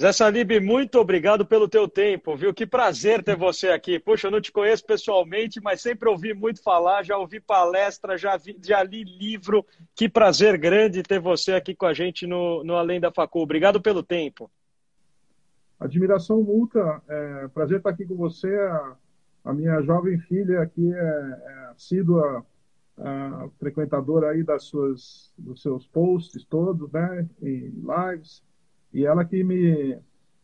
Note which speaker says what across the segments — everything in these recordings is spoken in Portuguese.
Speaker 1: Zé Salib, muito obrigado pelo teu tempo, viu? Que prazer ter você aqui. Puxa, eu não te conheço pessoalmente, mas sempre ouvi muito falar, já ouvi palestra, já, vi, já li livro. Que prazer grande ter você aqui com a gente no, no Além da Facu. Obrigado pelo tempo.
Speaker 2: Admiração multa. É, prazer estar aqui com você. A, a minha jovem filha aqui é, é assídua frequentadora aí das suas, dos seus posts todos, né? E lives e ela que me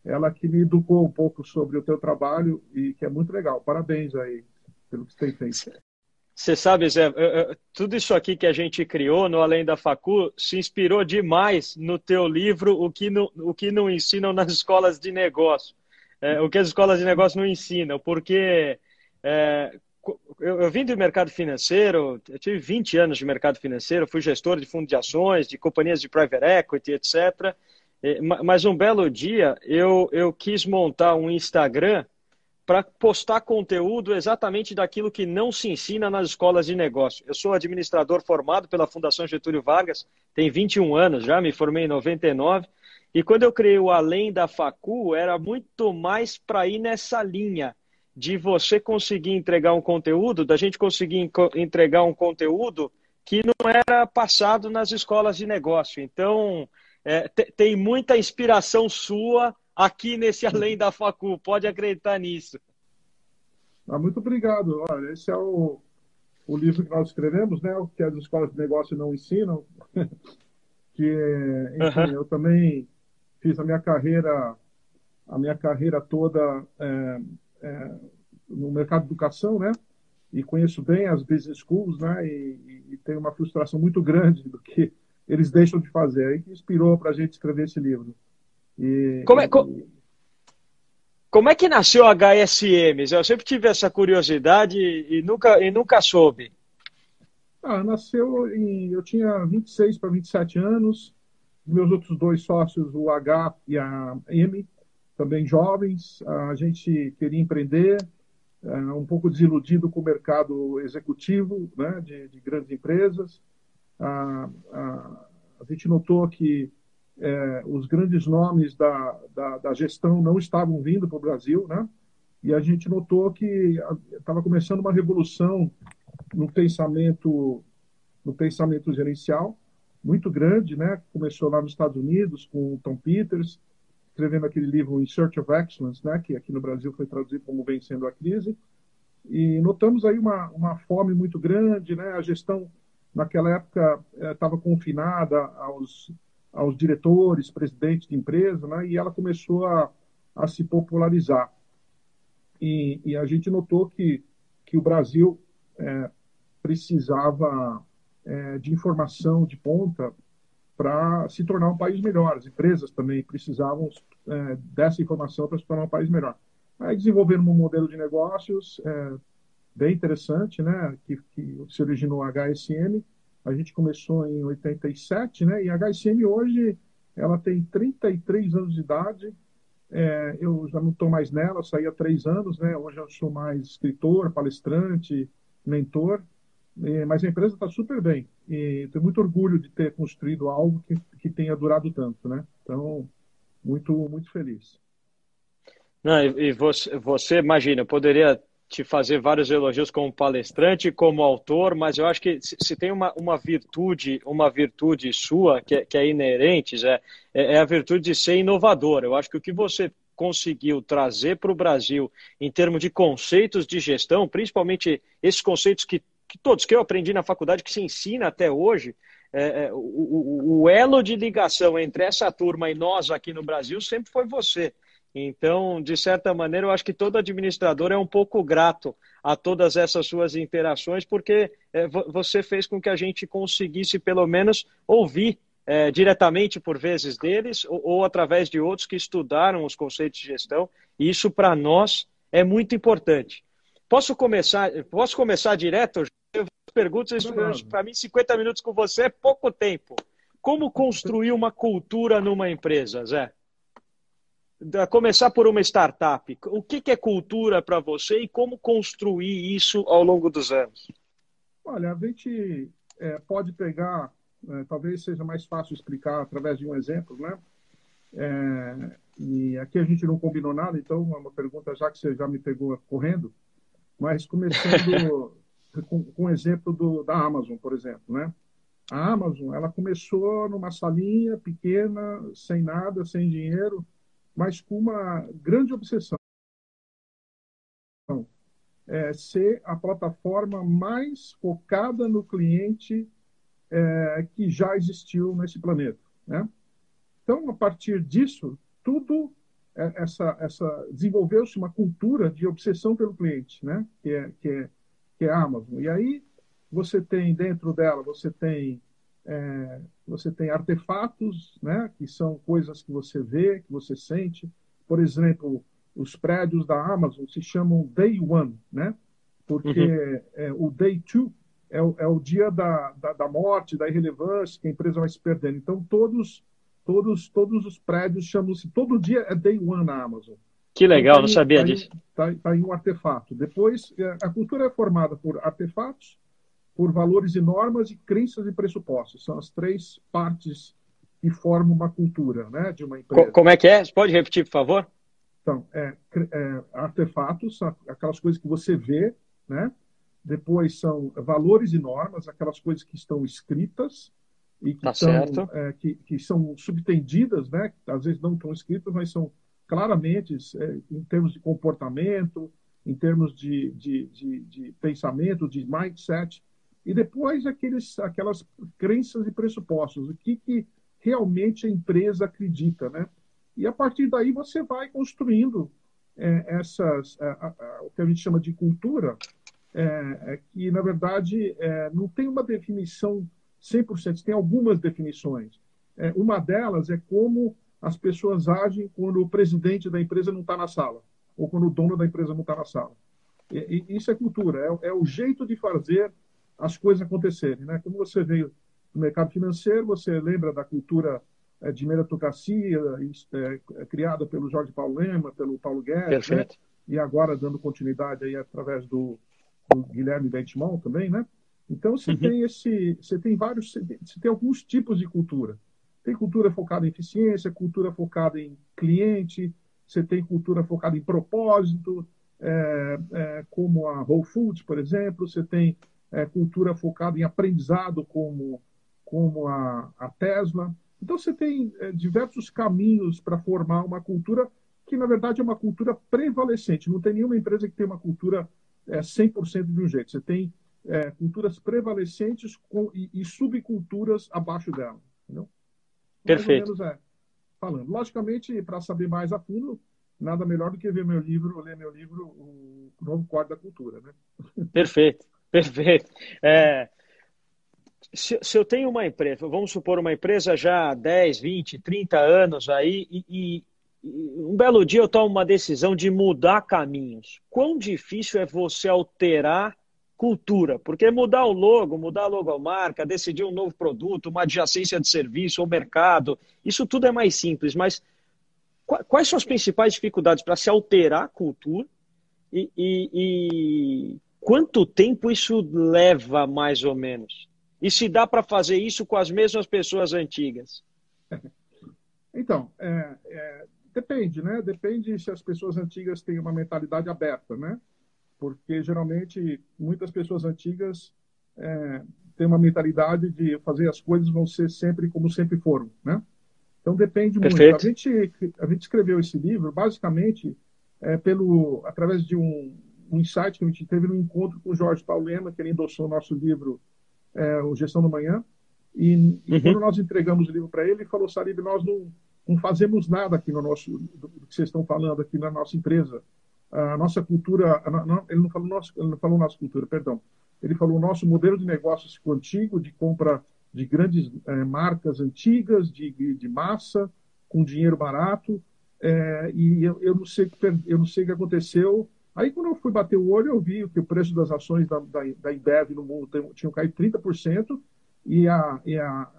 Speaker 2: ela que me educou um pouco sobre o teu trabalho e que é muito legal. Parabéns aí pelo que você tem feito.
Speaker 1: Você sabe, Zé, tudo isso aqui que a gente criou no Além da Facu se inspirou demais no teu livro O que não, o que não ensinam nas escolas de negócio. É, o que as escolas de negócio não ensinam, porque é, eu, eu vim do mercado financeiro, eu tive 20 anos de mercado financeiro, fui gestor de fundo de ações, de companhias de private equity, etc. É, mas um belo dia eu, eu quis montar um Instagram para postar conteúdo exatamente daquilo que não se ensina nas escolas de negócio. Eu sou administrador formado pela Fundação Getúlio Vargas, tem 21 anos já, me formei em 99. E quando eu criei o Além da Facu, era muito mais para ir nessa linha de você conseguir entregar um conteúdo, da gente conseguir entregar um conteúdo que não era passado nas escolas de negócio. Então, é, tem muita inspiração sua aqui nesse Além da Facu, pode acreditar nisso.
Speaker 2: Ah, muito obrigado. Olha, esse é o, o livro que nós escrevemos, né? O que as escolas de negócio não ensinam. que, enfim, uhum. eu também fiz a minha carreira, a minha carreira toda é, é, no mercado de educação, né? E conheço bem as business schools, né? E, e, e tenho uma frustração muito grande do que eles deixam de fazer. Aí que inspirou para a gente escrever esse livro.
Speaker 1: E, como, é, e... como é que nasceu a HSM? Eu sempre tive essa curiosidade e nunca, e nunca soube.
Speaker 2: Ah, nasceu em. Eu tinha 26 para 27 anos. Meus outros dois sócios, o H e a M, também jovens. A gente queria empreender, é, um pouco desiludido com o mercado executivo né, de, de grandes empresas a, a, a gente notou que é, os grandes nomes da, da, da, gestão não estavam vindo para o Brasil, né? E a gente notou que estava começando uma revolução no pensamento no pensamento gerencial muito grande, né? Começou lá nos Estados Unidos com o Tom Peters escrevendo aquele livro In Search of Excellence, né? Que aqui no Brasil foi traduzido como Vencendo a Crise. E notamos aí uma, uma fome muito grande, né? A gestão naquela época estava é, confinada aos, aos diretores, presidentes de empresa, né? e ela começou a, a se popularizar. E, e, a gente notou que, que o Brasil é, precisava é, de informação de ponta para se tornar um país melhor. As empresas também precisavam é, dessa informação para se tornar um país melhor. Aí desenvolveram um modelo de negócios bem interessante, né, que, que se originou a HSM. A gente começou em 87, né, e a HSM hoje ela tem 33 anos de idade. É, eu já não estou mais nela, saí há três anos, né? Hoje eu sou mais escritor, palestrante, mentor. É, mas a empresa está super bem e tenho muito orgulho de ter construído algo que, que tenha durado tanto, né? Então, muito muito feliz.
Speaker 1: Não, e você, você imagina, poderia te fazer vários elogios como palestrante, como autor, mas eu acho que se tem uma, uma virtude, uma virtude sua que é, que é inerente, é, é a virtude de ser inovador. Eu acho que o que você conseguiu trazer para o Brasil em termos de conceitos de gestão, principalmente esses conceitos que, que todos que eu aprendi na faculdade, que se ensina até hoje, é, é, o, o, elo de ligação entre essa turma e nós aqui no Brasil sempre foi você. Então, de certa maneira, eu acho que todo administrador é um pouco grato a todas essas suas interações, porque é, você fez com que a gente conseguisse, pelo menos, ouvir é, diretamente, por vezes, deles, ou, ou, através de outros que estudaram os conceitos de gestão, e isso, para nós, é muito importante. Posso começar, posso começar direto? Perguntas, para mim, 50 minutos com você é pouco tempo. Como construir uma cultura numa empresa, Zé? Começar por uma startup. O que, é cultura para você e como construir isso ao longo dos anos?
Speaker 2: Olha, a gente é, pode pegar, é, talvez seja mais fácil explicar através de um exemplo, né? É, e aqui a gente não combinou nada, então é uma pergunta já que você já me pegou correndo, mas começando com, com o exemplo do, da Amazon, por exemplo, né? A Amazon, ela começou numa salinha pequena, sem nada, sem dinheiro, mas com uma grande obsessão. É, ser a plataforma mais focada no cliente é, que já existiu nesse planeta. Né? Então, a partir disso, tudo é, essa, essa desenvolveu-se uma cultura de obsessão pelo cliente, né? que, é, que, é, que é a Amazon. E aí você tem dentro dela, você tem é, você tem artefatos, né, que são coisas que você vê, que você sente. Por exemplo, os prédios da Amazon se chamam Day One, né? Porque uhum. é, o Day Two é o, é o dia da, da, da, morte, da irrelevância, que a empresa vai se perdendo. Então, todos, todos, todos os prédios chamam-se, todo dia é Day One na Amazon.
Speaker 1: Que legal, então, tá não sabia tá disso.
Speaker 2: Está tá em um artefato. Depois, é, a cultura é formada por artefatos, por valores e normas e crenças e pressupostos. São as três partes que formam uma cultura né, de uma empresa.
Speaker 1: Como é que é? Você pode repetir, por favor?
Speaker 2: Então, é, é, artefatos, aquelas coisas que você vê, né? Depois são valores e normas, aquelas coisas que estão escritas e que, tá são, é, que, que, são subtendidas, né? Às vezes não estão escritas, mas são claramente é, em termos de comportamento, em termos de, de, de, de pensamento, de mindset, e depois aqueles, aquelas crenças e pressupostos, o que, que realmente a empresa acredita, né? E a partir daí você vai construindo é, essas, é, a, o que a gente chama de cultura, é, é que na verdade é, não tem uma definição 100%, tem algumas definições. É, uma delas é como as pessoas agem quando o presidente da empresa não está na sala, ou quando o dono da empresa não está na sala. E, e isso é cultura, é, o jeito de fazer as coisas acontecerem. Né? Como você veio do mercado financeiro, você lembra da cultura é, de meritocracia é, criada pelo Jorge Paulo Lema, pelo Paulo Guedes, né? e agora dando continuidade aí através do, do Guilherme Bentimão também, né? Então você uhum. tem esse, você tem vários, você tem alguns tipos de cultura. Tem cultura focada em eficiência, cultura focada em cliente, você tem cultura focada em propósito, é, é, como a Whole Foods, por exemplo, você tem é, cultura focada em aprendizado, como, como a, a Tesla. Então, você tem é, diversos caminhos para formar uma cultura que, na verdade, é uma cultura prevalecente. Não tem nenhuma empresa que tenha uma cultura é, 100% de um jeito. Você tem é, culturas prevalecentes com, e, e, subculturas abaixo dela. Entendeu?
Speaker 1: Perfeito.
Speaker 2: Menos é falando. Logicamente, para saber mais a fundo, nada melhor do que ver meu livro, ler meu livro, O Novo Código da Cultura. Né?
Speaker 1: Perfeito. Perfeito. É, se, se, eu tenho uma empresa, vamos supor uma empresa já há 10, 20, 30 anos aí, e, e, um belo dia eu tomo uma decisão de mudar caminhos. Quão difícil é você alterar cultura? Porque mudar o logo, mudar a logomarca, decidir um novo produto, uma adjacência de serviço ou mercado, isso tudo é mais simples, mas quais são as principais dificuldades para se alterar a cultura e, e, e Quanto tempo isso leva, mais ou menos? E se dá para fazer isso com as mesmas pessoas antigas?
Speaker 2: Então, é, é, depende, né? Depende se as pessoas antigas têm uma mentalidade aberta, né? Porque geralmente muitas pessoas antigas é, têm uma mentalidade de fazer as coisas vão ser sempre como sempre foram, né? Então depende Perfeito. muito. A gente, a gente escreveu esse livro basicamente é, pelo através de um, um insight que a gente teve no encontro com o Jorge Paulo Lema, que ele endossou o nosso livro, é, o Gestão do Manhã. E, e uhum. quando nós entregamos o livro para ele, ele falou, Sarib, nós não, não fazemos nada aqui no nosso, do, do, que vocês estão falando aqui na nossa empresa. A nossa cultura, a, não, ele, não falou nosso, ele não falou nossa cultura, perdão. Ele falou o nosso modelo de negócios antigo, de compra de grandes é, marcas antigas, de, de massa, com dinheiro barato. É, e eu, eu, não sei, eu não sei o que aconteceu, Aí, quando eu fui bater o olho, eu vi que o preço das ações da, da, da Embev no mundo tinham caído 30% e a, e a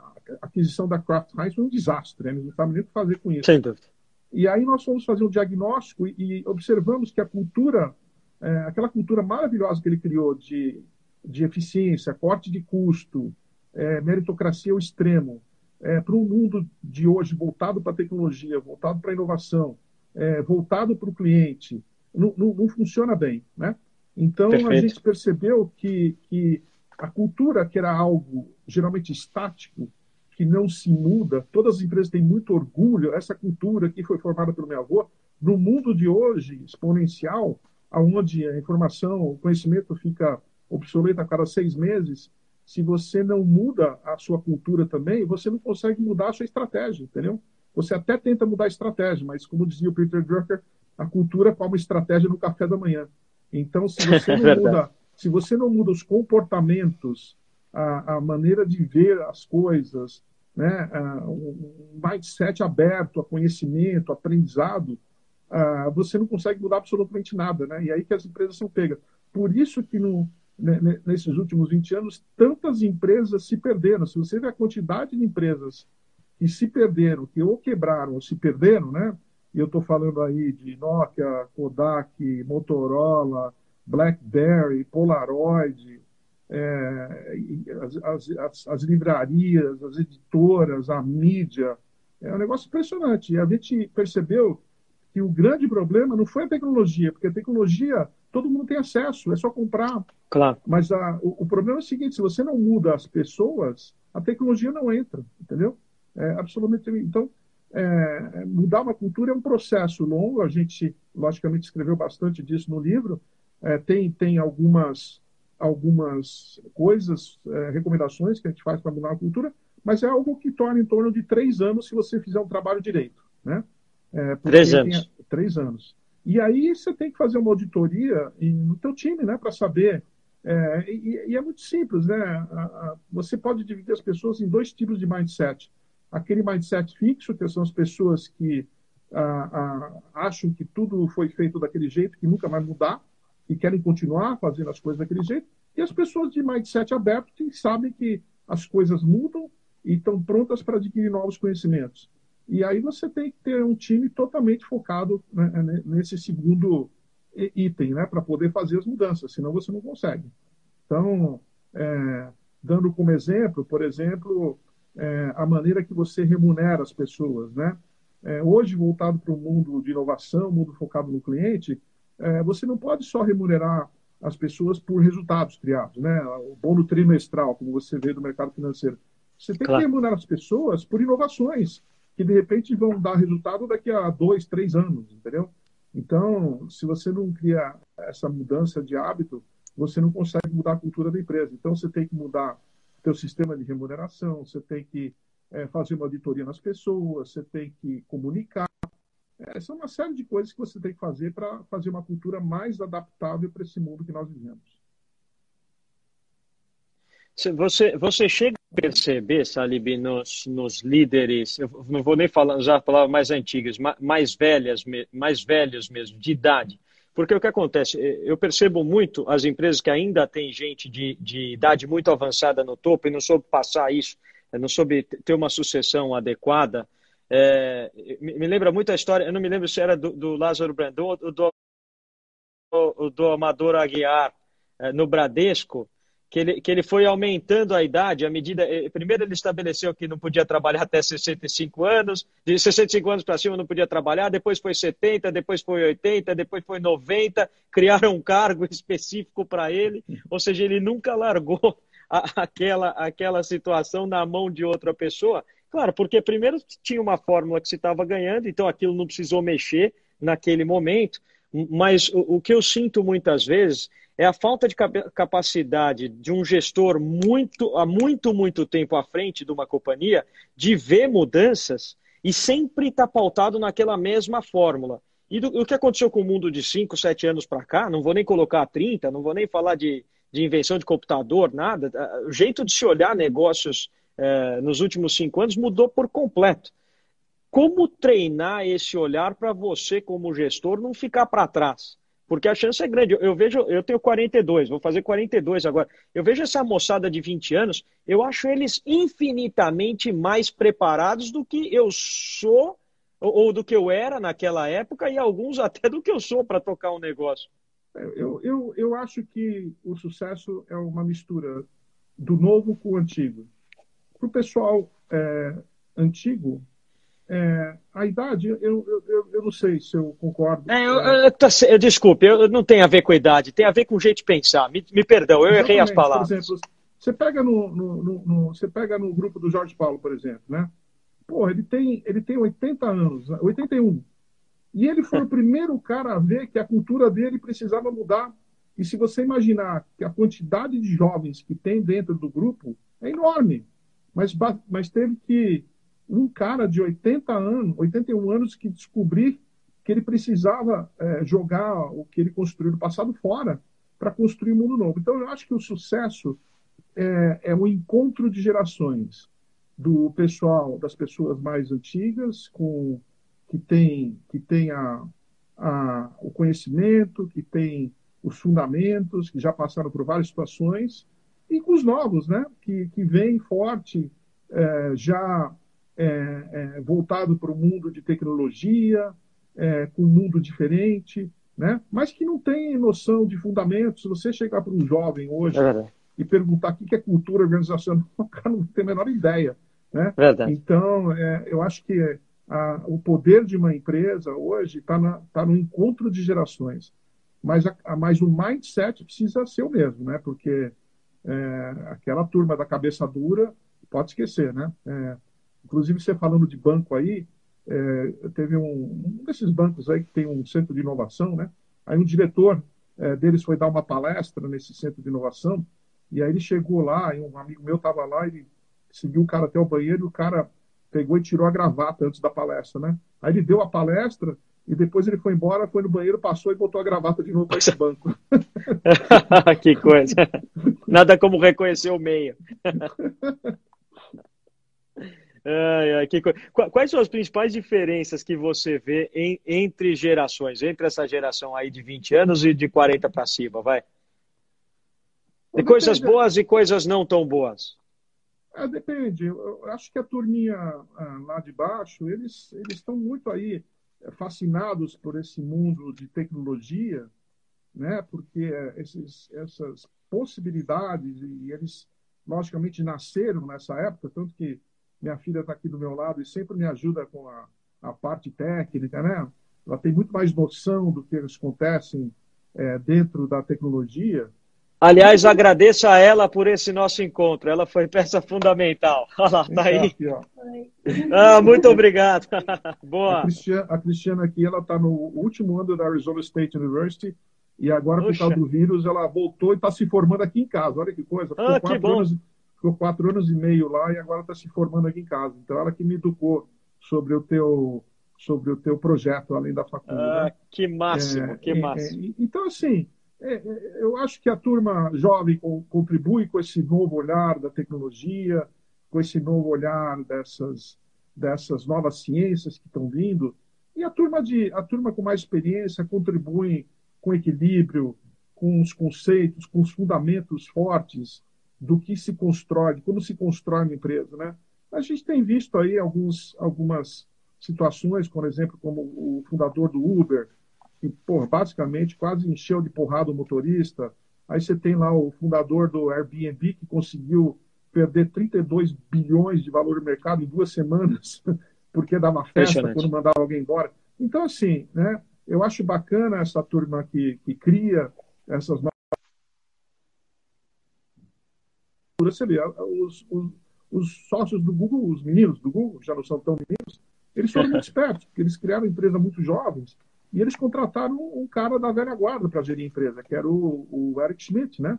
Speaker 2: aquisição da Kraft Heinz foi um desastre. Né? Eles não sabem nem o que fazer com isso.
Speaker 1: Sem dúvida.
Speaker 2: E aí nós fomos fazer um diagnóstico e, e observamos que a cultura, é, aquela cultura maravilhosa que ele criou de, de eficiência, corte de custo, é, meritocracia ao extremo, é, para um mundo de hoje voltado para a tecnologia, voltado para a inovação, é, voltado para o cliente, não, não, não, funciona bem. Né? Então, Perfeito. a gente percebeu que, que a cultura, que era algo geralmente estático, que não se muda, todas as empresas têm muito orgulho, essa cultura que foi formada pelo meu avô, no mundo de hoje, exponencial, onde a informação, o conhecimento fica obsoleto a cada seis meses, se você não muda a sua cultura também, você não consegue mudar a sua estratégia, entendeu? Você até tenta mudar a estratégia, mas como dizia o Peter Drucker, a cultura é uma estratégia no café da manhã. Então, se você não muda, se você não muda os comportamentos, a, a maneira de ver as coisas, né, um mindset aberto a conhecimento, aprendizado, uh, você não consegue mudar absolutamente nada, né? E aí que as empresas são pegas. Por isso que no, né, nesses últimos 20 anos tantas empresas se perderam. Se você vê a quantidade de empresas que se perderam, que ou quebraram ou se perderam, né? E eu estou falando aí de Nokia, Kodak, Motorola, BlackBerry, Polaroid, é, as, as, as, livrarias, as editoras, a mídia. É um negócio impressionante. E a gente percebeu que o grande problema não foi a tecnologia, porque a tecnologia todo mundo tem acesso, é só comprar.
Speaker 1: Claro.
Speaker 2: Mas a, o, o, problema é o seguinte: se você não muda as pessoas, a tecnologia não entra, entendeu? É absolutamente. Então, é, mudar uma cultura é um processo longo. A gente, logicamente, escreveu bastante disso no livro. É, tem tem algumas algumas coisas, é, recomendações que a gente faz para mudar a cultura, mas é algo que torna em torno de três anos se você fizer um trabalho direito, né?
Speaker 1: É, três anos.
Speaker 2: Tem, três anos. E aí você tem que fazer uma auditoria no teu time, né, para saber. É, e, e, é muito simples, né? Você pode dividir as pessoas em dois tipos de mindset. Aquele mindset fixo, que são as pessoas que a, acham que tudo foi feito daquele jeito, que nunca vai mudar, e querem continuar fazendo as coisas daquele jeito. E as pessoas de mindset aberto, que sabem que as coisas mudam e estão prontas para adquirir novos conhecimentos. E aí você tem que ter um time totalmente focado né, né nesse segundo item, né, para poder fazer as mudanças, senão você não consegue. Então, é, dando como exemplo, por exemplo, é, a maneira que você remunera as pessoas, né? É, hoje, voltado para o mundo de inovação, mundo focado no cliente, é, você não pode só remunerar as pessoas por resultados criados, né? O bônus trimestral, como você vê do mercado financeiro. Você tem claro. que remunerar as pessoas por inovações que de repente vão dar resultado daqui a dois, três anos, entendeu? Então, se você não cria essa mudança de hábito, você não consegue mudar a cultura da empresa. Então, você tem que mudar seu sistema de remuneração, você tem que é, fazer uma auditoria nas pessoas, você tem que comunicar. É, são uma série de coisas que você tem que fazer para fazer uma cultura mais adaptável para esse mundo que nós vivemos.
Speaker 1: Você, você chega a perceber, Salib, nos, nos líderes, eu não vou nem falar, usar palavras mais antigas, mais velhas, mais velhos mesmo, de idade. Porque o que acontece? Eu percebo muito as empresas que ainda têm gente de, de idade muito avançada no topo e não soube passar isso, não soube ter uma sucessão adequada. É, me lembra muito a história, eu não me lembro se era do, do Lázaro Brandão ou do, do, do Amador Aguiar é, no Bradesco, que ele, que ele foi aumentando a idade à medida. Eh, primeiro, ele estabeleceu que não podia trabalhar até 65 anos, de 65 anos para cima não podia trabalhar, depois foi 70, depois foi 80, depois foi 90, criaram um cargo específico para ele, ou seja, ele nunca largou a, aquela, aquela situação na mão de outra pessoa. Claro, porque primeiro tinha uma fórmula que se estava ganhando, então aquilo não precisou mexer naquele momento, mas o, o que eu sinto muitas vezes é a falta de capacidade de um gestor muito há muito, muito tempo à frente de uma companhia de ver mudanças e sempre estar tá pautado naquela mesma fórmula. E do, o que aconteceu com o mundo de 5, 7 anos para cá, não vou nem colocar 30, não vou nem falar de, de invenção de computador, nada. O jeito de se olhar negócios eh, nos últimos cinco anos mudou por completo. Como treinar esse olhar para você, como gestor, não ficar para trás? Porque a chance é grande. Eu, vejo, eu tenho 42, vou fazer 42 agora. Eu vejo essa moçada de 20 anos, eu acho eles infinitamente mais preparados do que eu sou ou, ou do que eu era naquela época e alguns até do que eu sou para tocar um negócio.
Speaker 2: Eu, eu, eu acho que o sucesso é uma mistura do novo com o antigo. Para o pessoal é, antigo, é, a idade, eu, eu, eu, não sei se eu concordo.
Speaker 1: É, eu, eu, tá desculpe, eu, não tem a ver com a idade, tem a ver com o jeito de pensar. Me, me perdão, eu errei as palavras. Por exemplo,
Speaker 2: você pega no, no, no, no, você pega no grupo do Jorge Paulo, por exemplo, né? Pô, ele tem, ele tem 80 anos, 81. E ele foi o primeiro cara a ver que a cultura dele precisava mudar. E se você imaginar que a quantidade de jovens que tem dentro do grupo é enorme, mas, mas teve que um cara de 80 anos, 81 anos, que descobrir que ele precisava é, jogar o que ele construiu no passado fora para construir um mundo novo. Então, eu acho que o sucesso é, é um encontro de gerações do pessoal, das pessoas mais antigas, com que tem, que tem a, a, o conhecimento, que tem os fundamentos, que já passaram por várias situações, e com os novos, né? que, que vem forte, é, já é, é, voltado para o mundo de tecnologia, é, com um mundo diferente, né? mas que não tem noção de fundamentos. Se você chegar para um jovem hoje é e perguntar o que é cultura organizacional, o cara não tem a menor ideia. Né? Então, eu acho que a, o poder de uma empresa hoje está tá no encontro de gerações. Mas, a, mas o mindset precisa ser o mesmo, né? porque é, aquela turma da cabeça dura, pode esquecer, né? É, Inclusive, você falando de banco aí, é, teve um, um, desses bancos aí que tem um centro de inovação, né? Aí um diretor é, deles foi dar uma palestra nesse centro de inovação, e aí ele chegou lá, e um amigo meu estava lá, ele seguiu o cara até o banheiro, e o cara pegou e tirou a gravata antes da palestra, né? Aí ele deu a palestra, e depois ele foi embora, foi no banheiro, passou e botou a gravata de novo para esse banco.
Speaker 1: que coisa. Nada como reconhecer o meio. Ai, ai, que... Quais são as principais diferenças que você vê em, entre gerações, entre essa geração aí de 20 anos e de 40 para cima, vai? De coisas boas e coisas não tão boas.
Speaker 2: É, depende. Eu acho que a turminha ah, lá de baixo, eles, eles estão muito aí é, fascinados por esse mundo de tecnologia, né? porque é, esses, essas possibilidades, e eles, logicamente, nasceram nessa época, tanto que minha filha está aqui do meu lado e sempre me ajuda com a, a parte técnica, né? Ela tem muito mais noção do que acontecem é, dentro da tecnologia.
Speaker 1: Aliás, agradeço a ela por esse nosso encontro. Ela foi peça fundamental. Olha lá, tá aí. Aqui, ah, muito obrigado. Boa.
Speaker 2: A Cristiana, a Cristiana aqui, ela está no último ano da Arizona State University e agora, por causa do vírus, ela voltou e está se formando aqui em casa. Olha que coisa.
Speaker 1: Ah, que bom.
Speaker 2: Anos, ficou quatro anos e meio lá e agora está se formando aqui em casa. Então, ela que me educou sobre o teu sobre o teu projeto além da faculdade. Ah,
Speaker 1: que máximo, é, que é, máximo.
Speaker 2: É, então, assim, é, é, eu acho que a turma jovem contribui com esse novo olhar da tecnologia, com esse novo olhar dessas, dessas novas ciências que estão vindo, e a turma, de, a turma com mais experiência contribui com equilíbrio, com os conceitos, com os fundamentos fortes do que se constrói, de como se constrói uma empresa, né? A gente tem visto aí alguns, algumas situações, por exemplo, como o fundador do Uber, que, pô, basicamente quase encheu de porrada o motorista. Aí você tem lá o fundador do Airbnb, que conseguiu perder 32 bilhões de valor de mercado em duas semanas, porque dava festa quando mandava alguém embora. Então, assim, né, eu acho bacana essa turma que, que cria essas você vê, os, os, os, sócios do Google, os meninos do Google, já não são tão meninos, eles foram muito espertos, porque eles criaram empresa muito jovens e eles contrataram um cara da velha guarda para gerir a empresa, que era o, o Eric Schmidt, né?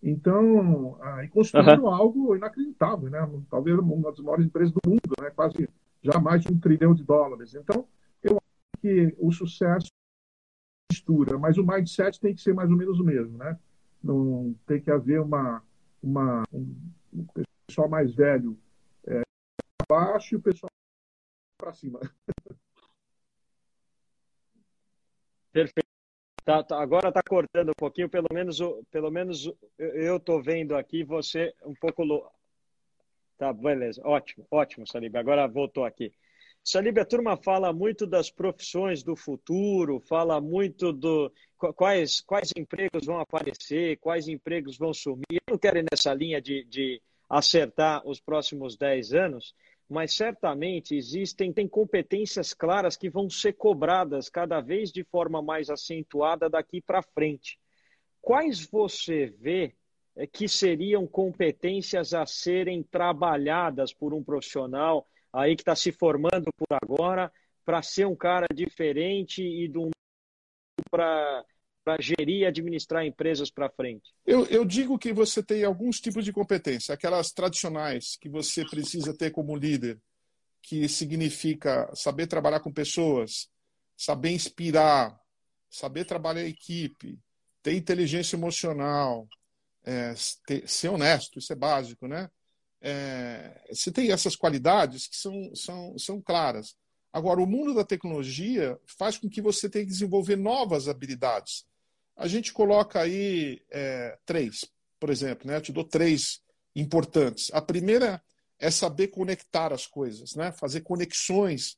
Speaker 2: Então, ah, e construíram uhum. algo inacreditável, né? Talvez uma das maiores empresas do mundo, né? Quase já mais de um trilhão de dólares. Então, eu acho que o sucesso mistura, mas o mindset tem que ser mais ou menos o mesmo, né? Não tem que haver uma uma, um, um pessoal mais velho é, baixo e o pessoal para cima.
Speaker 1: Perfeito. Tá, tá, agora está cortando um pouquinho, pelo menos, pelo menos eu estou vendo aqui você um pouco. Tá, beleza, ótimo, ótimo, Salib. Agora voltou aqui. Salib, a turma fala muito das profissões do futuro, fala muito do quais, quais empregos vão aparecer, quais empregos vão sumir. Eu não quero ir nessa linha de, de acertar os próximos 10 anos, mas certamente existem tem competências claras que vão ser cobradas cada vez de forma mais acentuada daqui para frente. Quais você vê é, que seriam competências a serem trabalhadas por um profissional aí que está se formando por agora para ser um cara diferente e para gerir e administrar empresas para frente?
Speaker 2: Eu, eu, digo que você tem alguns tipos de competência, aquelas tradicionais que você precisa ter como líder, que significa saber trabalhar com pessoas, saber inspirar, saber trabalhar em equipe, ter inteligência emocional, é, ter, ser honesto, isso é básico, né? É, você tem essas qualidades que são, são, são claras. Agora, o mundo da tecnologia faz com que você tenha que desenvolver novas habilidades. A gente coloca aí é, três, por exemplo, né? Eu te dou três importantes. A primeira é saber conectar as coisas, né? Fazer conexões,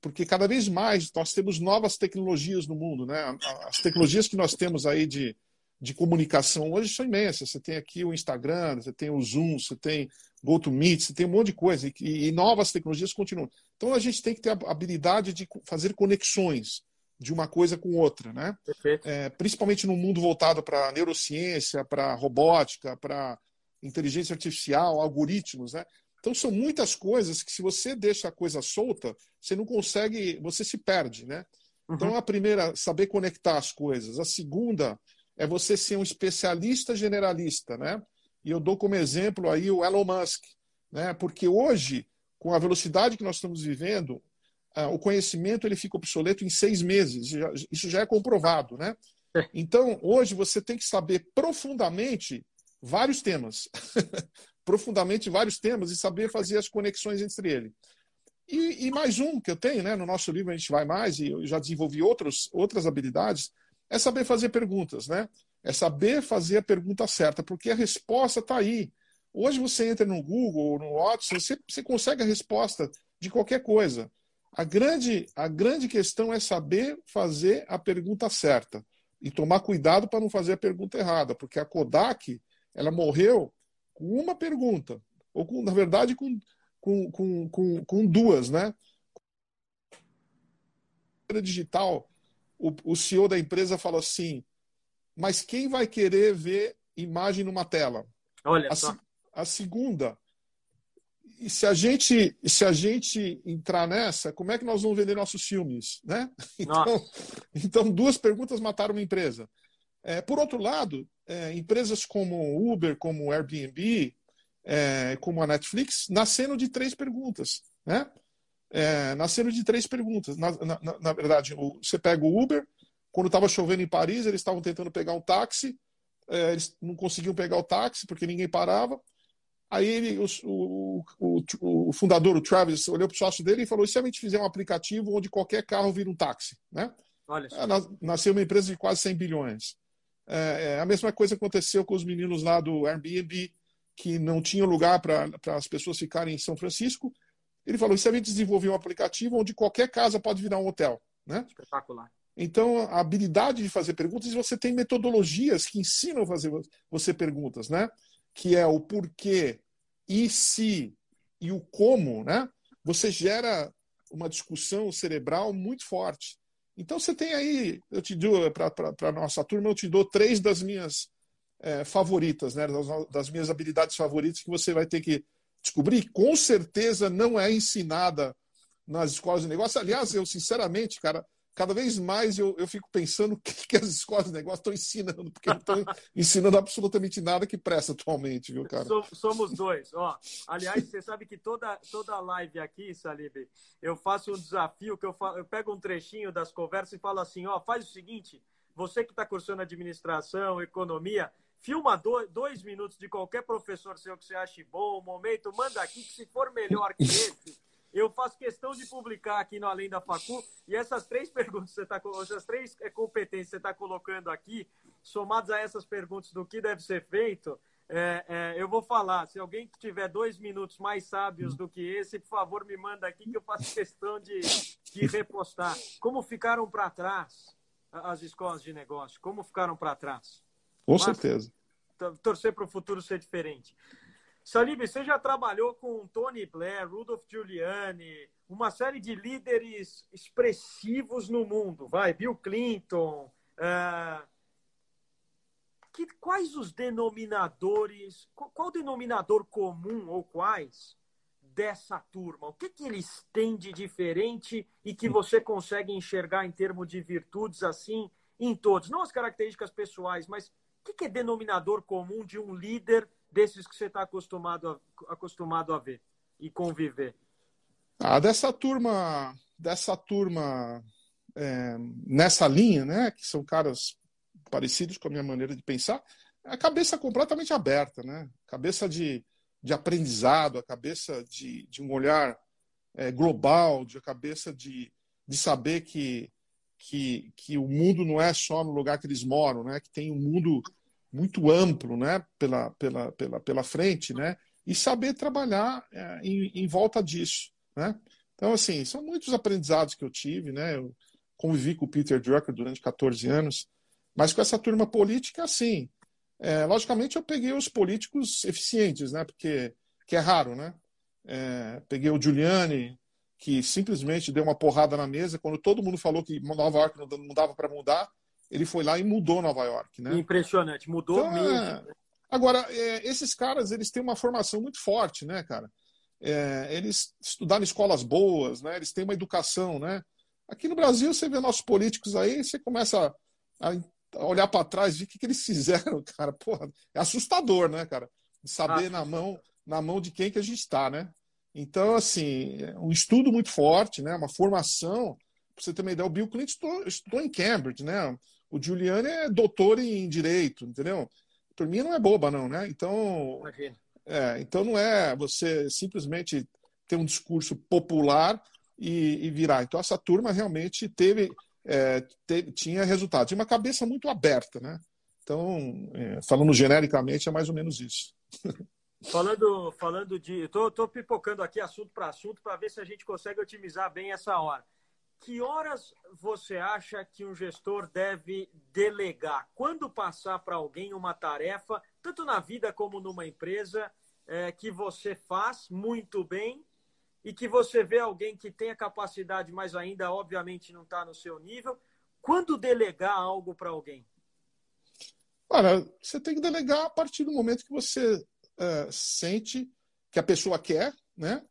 Speaker 2: porque cada vez mais nós temos novas tecnologias no mundo, né? As tecnologias que nós temos aí de, de comunicação hoje são imensas. Você tem aqui o Instagram, você tem o Zoom, você tem GoToMeet, você tem um monte de coisa e, e novas tecnologias continuam. Então a gente tem que ter a habilidade de fazer conexões de uma coisa com outra, né? É, principalmente no mundo voltado para neurociência, para robótica, para inteligência artificial, algoritmos, né? Então são muitas coisas que se você deixa a coisa solta, você não consegue, você se perde, né? Uhum. Então a primeira, saber conectar as coisas. A segunda é você ser um especialista generalista, né? E eu dou como exemplo aí o Elon Musk, né? Porque hoje, com a velocidade que nós estamos vivendo, ah, o conhecimento ele fica obsoleto em seis meses. Isso já é comprovado, né? É. Então, hoje você tem que saber profundamente vários temas. profundamente vários temas e saber fazer as conexões entre eles. E, e, mais um que eu tenho, né? No nosso livro a gente vai mais, e eu já desenvolvi outros, outras habilidades, é saber fazer perguntas, né? É saber fazer a pergunta certa, porque a resposta está aí. Hoje você entra no Google ou no WhatsApp, você, você consegue a resposta de qualquer coisa. A grande, a grande questão é saber fazer a pergunta certa e tomar cuidado para não fazer a pergunta errada, porque a Kodak ela morreu com uma pergunta, ou com, na verdade com, com, com, com, com duas, né? digital, o, o CEO da empresa falou assim: mas quem vai querer ver imagem numa tela?
Speaker 1: Olha a, só.
Speaker 2: A segunda, e se a gente se a gente entrar nessa, como é que nós vamos vender nossos filmes, né? Então, então duas perguntas mataram uma empresa. É, por outro lado, é, empresas como Uber, como Airbnb, é, como a Netflix, nasceram de três perguntas, né? É, nasceram de três perguntas. Na, na, na verdade, o, você pega o Uber, quando estava chovendo em Paris, eles estavam tentando pegar um táxi, é, eles não conseguiam pegar o táxi porque ninguém parava. Aí ele, o, o, o, fundador, o Travis, olhou para o sócio dele e falou: e se a gente fizer um aplicativo onde qualquer carro vira um táxi? Né? Olha é, Nasceu uma empresa de quase 100 bilhões. É, é, a mesma coisa aconteceu com os meninos lá do Airbnb, que não tinham lugar para as pessoas ficarem em São Francisco. Ele falou: e se a gente desenvolver um aplicativo onde qualquer casa pode virar um hotel? Né?
Speaker 1: Espetacular.
Speaker 2: Então, a habilidade de fazer perguntas, você tem metodologias que ensinam a fazer você perguntas, né? que é o porquê e se e o como, né? Você gera uma discussão cerebral muito forte. Então você tem aí, eu te dou para a nossa turma, eu te dou três das minhas é, favoritas, né? Das, das, minhas habilidades favoritas que você vai ter que descobrir. Com certeza não é ensinada nas escolas de negócio. Aliás, eu sinceramente, cara, cada vez mais eu, eu fico pensando o que, que as escolas de negócio estão ensinando, porque não estão ensinando absolutamente nada que presta atualmente, viu, cara?
Speaker 1: Somos dois. Ó, aliás, você sabe que toda, toda live aqui, Salib, eu faço um desafio que eu, fa... eu pego um trechinho das conversas e falo assim, ó, faz o seguinte, você que está cursando administração, economia, filma dois, dois minutos de qualquer professor seu que você ache bom, um momento, manda aqui que se for melhor que esse eu faço questão de publicar aqui no Além da Facu. E essas três perguntas, você tá, essas três é, competências que você está colocando aqui, somadas a essas perguntas do que deve ser feito, é, é, eu vou falar. Se alguém tiver dois minutos mais sábios do que esse, por favor, me manda aqui que eu faço questão de, de repostar. Como ficaram para trás as escolas de negócio? Como ficaram para trás?
Speaker 2: Com Mas, certeza.
Speaker 1: Torcer para o futuro ser diferente. Salib, você já trabalhou com Tony Blair, Rudolph Giuliani, uma série de líderes expressivos no mundo, vai, Bill Clinton. Uh, que, quais os denominadores, qual, qual o denominador comum ou quais dessa turma? O que, que eles têm de diferente e que você consegue enxergar em termos de virtudes assim em todos? Não as características pessoais, mas o que, é denominador comum de um líder desses que você está acostumado a, acostumado a ver e conviver?
Speaker 2: Ah, dessa turma, dessa turma é, nessa linha, né, que são caras parecidos com a minha maneira de pensar, a cabeça completamente aberta, né? Cabeça de, de aprendizado, a cabeça de, de um olhar é, global, de a cabeça de, de saber que, que, que o mundo não é só no lugar que eles moram, né? Que tem um mundo muito amplo, né? Pela, pela, pela, pela frente, né? E saber trabalhar é, em, em volta disso, né? Então, assim, são muitos aprendizados que eu tive, né? Eu convivi com o Peter Drucker durante 14 anos, mas com essa turma política, sim. É, logicamente, eu peguei os políticos eficientes, né? Porque que é raro, né? É, peguei o Giuliani, que simplesmente deu uma porrada na mesa quando todo mundo falou que Nova York não dava para mudar. Ele foi lá e mudou Nova York, né?
Speaker 1: Impressionante, mudou então, mesmo. É...
Speaker 2: Agora, é, esses caras, eles têm uma formação muito forte, né, cara? É, eles estudaram escolas boas, né? Eles têm uma educação, né? Aqui no Brasil, você vê nossos políticos aí, você começa a olhar para trás e ver o que, que eles fizeram, cara. Porra, é assustador, né, cara? Saber ah, na mão na mão de quem que a gente está, né? Então, assim, um estudo muito forte, né? Uma formação. Para você ter uma ideia, o Bill Clinton estudou, em Cambridge, né? O Giuliani é doutor em direito, entendeu? A turminha não é boba, não, né? Então, é, então não é você simplesmente ter um discurso popular e, e virar. Então essa turma realmente teve é, te, tinha resultado. Tinha uma cabeça muito aberta, né? Então, é, falando genericamente, é mais ou menos isso.
Speaker 1: Falando, falando de. Estou tô, tô pipocando aqui assunto para assunto para ver se a gente consegue otimizar bem essa hora. Que horas você acha que um gestor deve delegar? Quando passar para alguém uma tarefa, tanto na vida como numa empresa, é, que você faz muito bem e que você vê alguém que tem a capacidade, mas ainda, obviamente, não está no seu nível, quando delegar algo para alguém?
Speaker 2: Olha, você tem que delegar a partir do momento que você é, sente que a pessoa quer, né?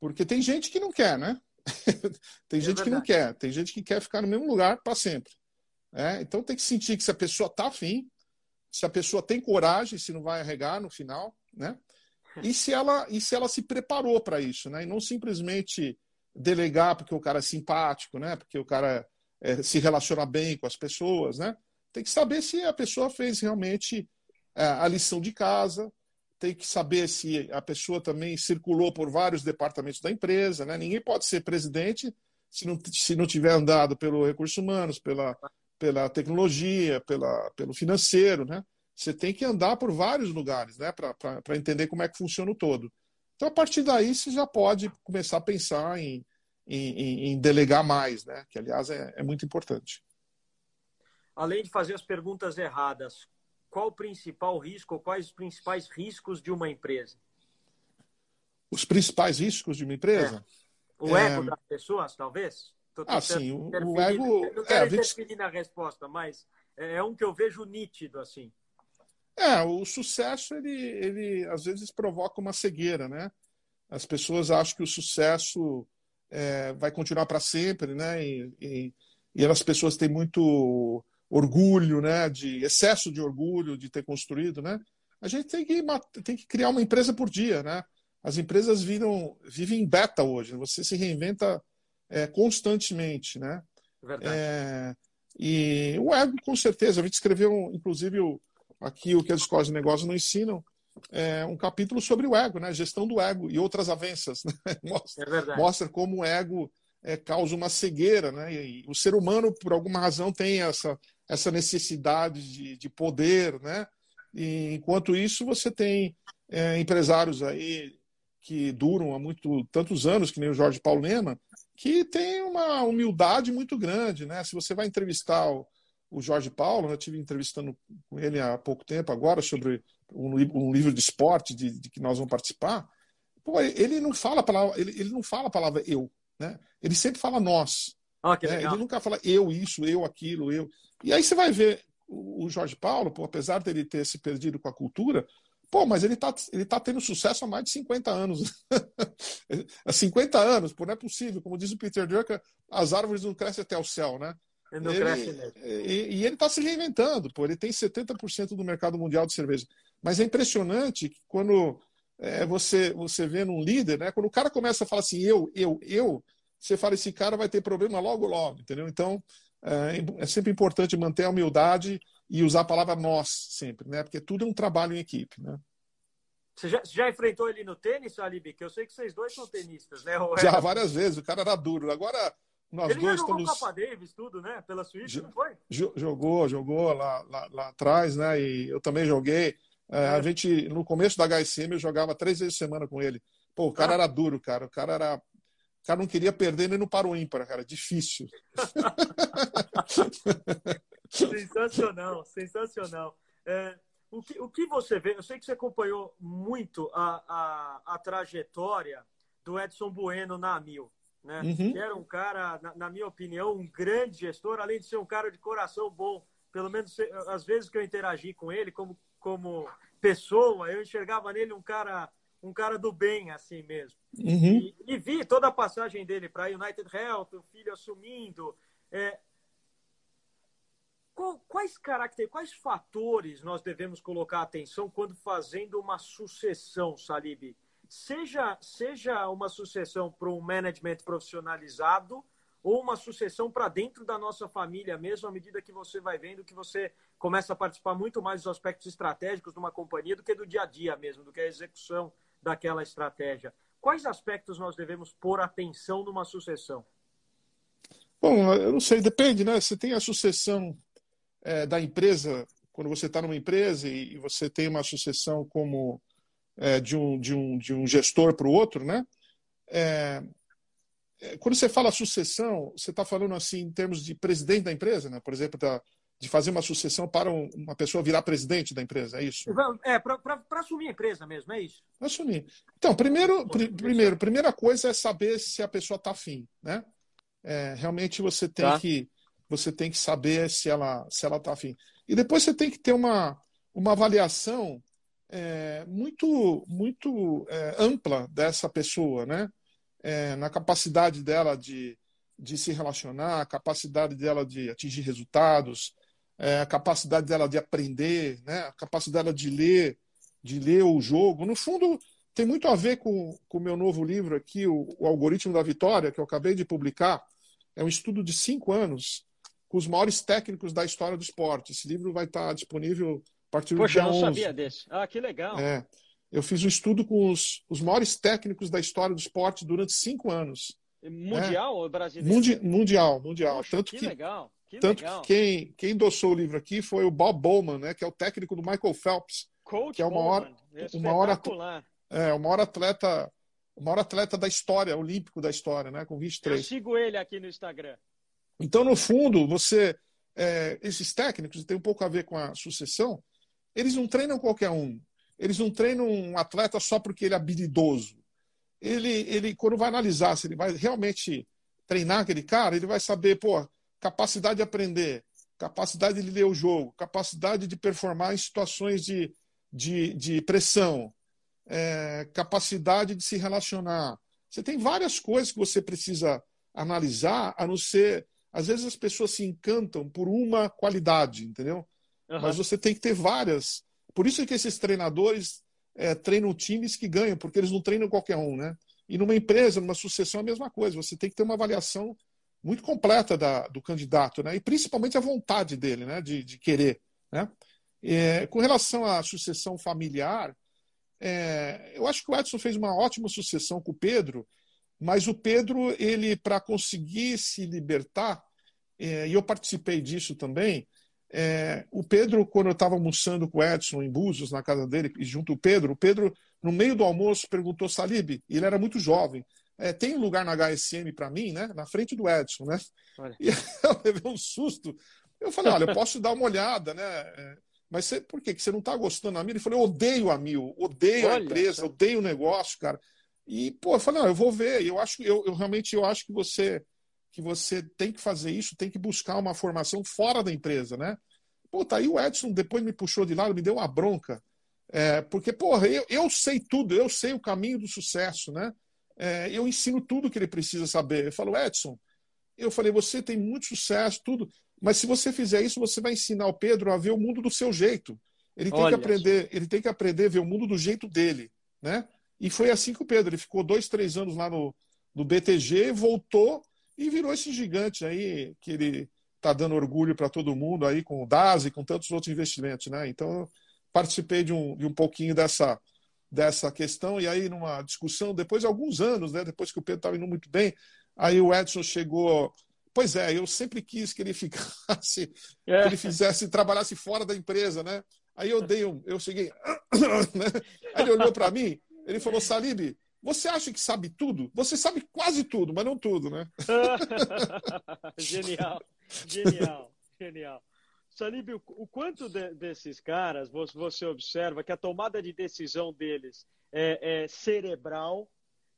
Speaker 2: Porque tem gente que não quer, né? tem é gente verdade. que não quer, tem gente que quer ficar no mesmo lugar para sempre. Né? Então tem que sentir que se a pessoa está afim, se a pessoa tem coragem, se não vai arregar no final, né? e se ela, e se ela se preparou para isso, né? E não simplesmente delegar porque o cara é simpático, né? Porque o cara é, se relaciona bem com as pessoas, né? Tem que saber se a pessoa fez realmente é, a lição de casa, tem que saber se a pessoa também circulou por vários departamentos da empresa, né? Ninguém pode ser presidente se não, se não tiver andado pelo recursos humanos, pela, pela tecnologia, pela, pelo financeiro, né? Você tem que andar por vários lugares, né, para entender como é que funciona o todo. Então, a partir daí, você já pode começar a pensar em, em, em delegar mais, né, que, aliás, é, é muito importante.
Speaker 1: Além de fazer as perguntas erradas, qual o principal risco ou quais os principais riscos de uma empresa?
Speaker 2: Os principais riscos de uma empresa?
Speaker 1: É. O ego é... das pessoas, talvez?
Speaker 2: ah, sim. O, o ego...
Speaker 1: Não quero é, interferir gente... na resposta, mas é um que eu vejo nítido, assim.
Speaker 2: É, o sucesso, ele, ele às vezes provoca uma cegueira, né? As pessoas acham que o sucesso é, vai continuar para sempre, né? E, e, e as pessoas têm muito orgulho, né? De excesso de orgulho de ter construído, né? A gente tem que, tem que criar uma empresa por dia, né? As empresas viram, vivem em beta hoje. Você se reinventa é, constantemente, né?
Speaker 1: Verdade. É,
Speaker 2: e o ego, com certeza. A gente escreveu, inclusive, o aqui o que as escolas de negócio não ensinam, é um capítulo sobre o ego, né? Gestão do ego e outras avanças. Né? Mostra, é mostra como o ego é, causa uma cegueira, né? E, o ser humano, por alguma razão, tem essa, essa necessidade de, de poder, né? E, enquanto isso, você tem é, empresários aí que duram há muito tantos anos, que nem o Jorge Paulema, que tem uma humildade muito grande, né? Se você vai entrevistar o, o Jorge Paulo, né, eu tive entrevistando com ele há pouco tempo agora sobre um, um livro de esporte de, de, que nós vamos participar. Pô, ele não fala a palavra, ele, ele não fala a palavra eu, né? Ele sempre fala nós.
Speaker 1: Oh,
Speaker 2: né? Ele nunca fala eu isso, eu aquilo, eu. E aí você vai ver o Jorge Paulo, pô, apesar dele ter se perdido com a cultura, pô, mas ele está ele tá tendo sucesso há mais de 50 anos. há 50 anos, pô, não é possível. Como diz o Peter Drucker, as árvores não crescem até o céu, né?
Speaker 1: Ele não ele, cresce mesmo.
Speaker 2: E, e ele está se reinventando, pô. Ele tem 70% do mercado mundial de cerveja. Mas é impressionante que quando é, você, você vê num líder, né? Quando o cara começa a falar assim, eu, eu, eu, você fala, esse cara vai ter problema logo, logo, entendeu? Então, é, é sempre importante manter a humildade e usar a palavra nós sempre, né? Porque tudo é um trabalho em equipe, né?
Speaker 1: Você já, já enfrentou ele no tênis, Alibi? Que eu sei que vocês dois são tenistas, né? O
Speaker 2: já, várias vezes. O cara era duro. Agora, nós
Speaker 1: ele
Speaker 2: dois
Speaker 1: jogou
Speaker 2: estamos.
Speaker 1: Copa Davis, tudo, né? Pela Suíça, não foi?
Speaker 2: Jogou, jogou lá, lá, lá, atrás, né? E eu também joguei. É, é. A gente, no começo da HSM, eu jogava três vezes por semana com ele. Pô, o cara ah. era duro, cara. O cara era. O cara não queria perder nem no paro ímpar, cara. Difícil.
Speaker 1: sensacional, sensacional. É, o, que, o que você vê? Eu sei que você acompanhou muito a, a, a trajetória do Edson Bueno na Mil né? Uhum. Que era um cara, na, na, minha opinião, um grande gestor, além de ser um cara de coração bom. Pelo menos às vezes que eu interagi com ele como, como pessoa, eu enxergava nele um cara um cara do bem, assim mesmo. Uhum. E, e, vi toda a passagem dele para United Health, o filho assumindo. É, quais caracteres, quais fatores nós devemos colocar atenção quando fazendo uma sucessão, Salib? seja, seja uma sucessão para um management profissionalizado ou uma sucessão para dentro da nossa família mesmo, à medida que você vai vendo que você começa a participar muito mais dos aspectos estratégicos de uma companhia do que do dia a dia mesmo, do que a execução daquela estratégia. Quais aspectos nós devemos pôr atenção numa sucessão?
Speaker 2: Bom, eu não sei, depende, né? Você tem a sucessão é, da empresa, quando você está numa empresa e, você tem uma sucessão como é, de, um, de, um, de um gestor para o outro, né? É, é, quando você fala sucessão, você está falando assim em termos de presidente da empresa, né? Por exemplo, da, de fazer uma sucessão para um, uma pessoa virar presidente da empresa, é isso?
Speaker 1: É, para assumir a empresa mesmo, é isso?
Speaker 2: Assumir. Então, primeiro, pr primeiro, primeira coisa é saber se a pessoa está afim, né? É, realmente você tem tá. que você tem que saber se ela se ela está afim. E depois você tem que ter uma, uma avaliação é, muito, muito é, ampla dessa pessoa, né? É, na capacidade dela de, de se relacionar, a capacidade dela de atingir resultados, é, a capacidade dela de aprender, né? a capacidade dela de ler, de ler o jogo. No fundo, tem muito a ver com o meu novo livro aqui, o, o Algoritmo da Vitória, que eu acabei de publicar. É um estudo de cinco anos com os maiores técnicos da história do esporte. Esse livro vai estar disponível
Speaker 1: partir Poxa, eu não 11. sabia desse. Ah, que legal.
Speaker 2: É, eu fiz um estudo com os, os maiores técnicos da história do esporte durante cinco anos.
Speaker 1: Mundial ou brasileiro?
Speaker 2: Mundi, mundial, mundial.
Speaker 1: Poxa,
Speaker 2: tanto
Speaker 1: que, que legal. Que
Speaker 2: tanto
Speaker 1: legal.
Speaker 2: que quem, quem endossou o livro aqui foi o Bob Bowman, né, que é o técnico do Michael Phelps.
Speaker 1: Coach
Speaker 2: que é uma hora, uma hora, é, o maior atleta, o maior atleta da história, olímpico da história, né, com 23.
Speaker 1: Eu sigo ele aqui no Instagram.
Speaker 2: Então, no fundo, você é, esses técnicos tem um pouco a ver com a sucessão eles não treinam qualquer um. Eles não treinam um atleta só porque ele é habilidoso. Ele, ele, quando vai analisar se ele vai realmente treinar aquele cara, ele vai saber, pô, capacidade de aprender, capacidade de ler o jogo, capacidade de performar em situações de, de, de pressão, é, capacidade de se relacionar. Você tem várias coisas que você precisa analisar, a não ser. Às vezes as pessoas se encantam por uma qualidade, entendeu? Uhum. Mas você tem que ter várias. Por isso é que esses treinadores é, treinam times que ganham, porque eles não treinam qualquer um, né? E numa empresa, numa sucessão, é a mesma coisa. Você tem que ter uma avaliação muito completa da, do candidato, né? E principalmente a vontade dele, né? De, de querer, né? É, com relação à sucessão familiar, é, eu acho que o Edson fez uma ótima sucessão com o Pedro, mas o Pedro, ele, para conseguir se libertar, é, e eu participei disso também, é, o Pedro, quando eu estava almoçando com o Edson em Búzios, na casa dele, e junto o Pedro, o Pedro, no meio do almoço, perguntou Salib, ele era muito jovem, é, tem um lugar na HSM para mim, né? Na frente do Edson, né? Olha. E eu levei um susto. Eu falei, olha, eu posso dar uma olhada, né? É, mas você, por quê? Que você não está gostando da Mil? Ele falou, eu odeio a Mil, odeio olha, a empresa, odeio o negócio, cara. E, pô, eu falei, não, eu vou ver. Eu acho, eu, eu realmente eu acho que você que você tem que fazer isso, tem que buscar uma formação fora da empresa, né? Pô, tá aí o Edson depois me puxou de lado, me deu uma bronca. É, porque, porra, eu, eu sei tudo, eu sei o caminho do sucesso, né? É, eu ensino tudo que ele precisa saber. Eu falo, Edson, eu falei, você tem muito sucesso, tudo, mas se você fizer isso, você vai ensinar o Pedro a ver o mundo do seu jeito. Ele tem Olha que aprender, ele tem que aprender a ver o mundo do jeito dele, né? E foi assim que o Pedro, ele ficou dois, três anos lá no, no BTG, voltou e virou esse gigante aí que ele está dando orgulho para todo mundo aí com o DAS e com tantos outros investimentos, né? Então participei de um, de um pouquinho dessa dessa questão e aí numa discussão depois de alguns anos, né? Depois que o Pedro estava indo muito bem, aí o Edson chegou Pois é, eu sempre quis que ele ficasse, é. que ele fizesse, trabalhasse fora da empresa, né? Aí eu dei um, eu cheguei, né? Aí ele olhou para mim, ele falou, Salib, você acha que sabe tudo? Você sabe quase tudo, mas não tudo, né?
Speaker 1: genial, genial, genial. Salib, o quanto de, desses caras você observa que a tomada de decisão deles é, é, cerebral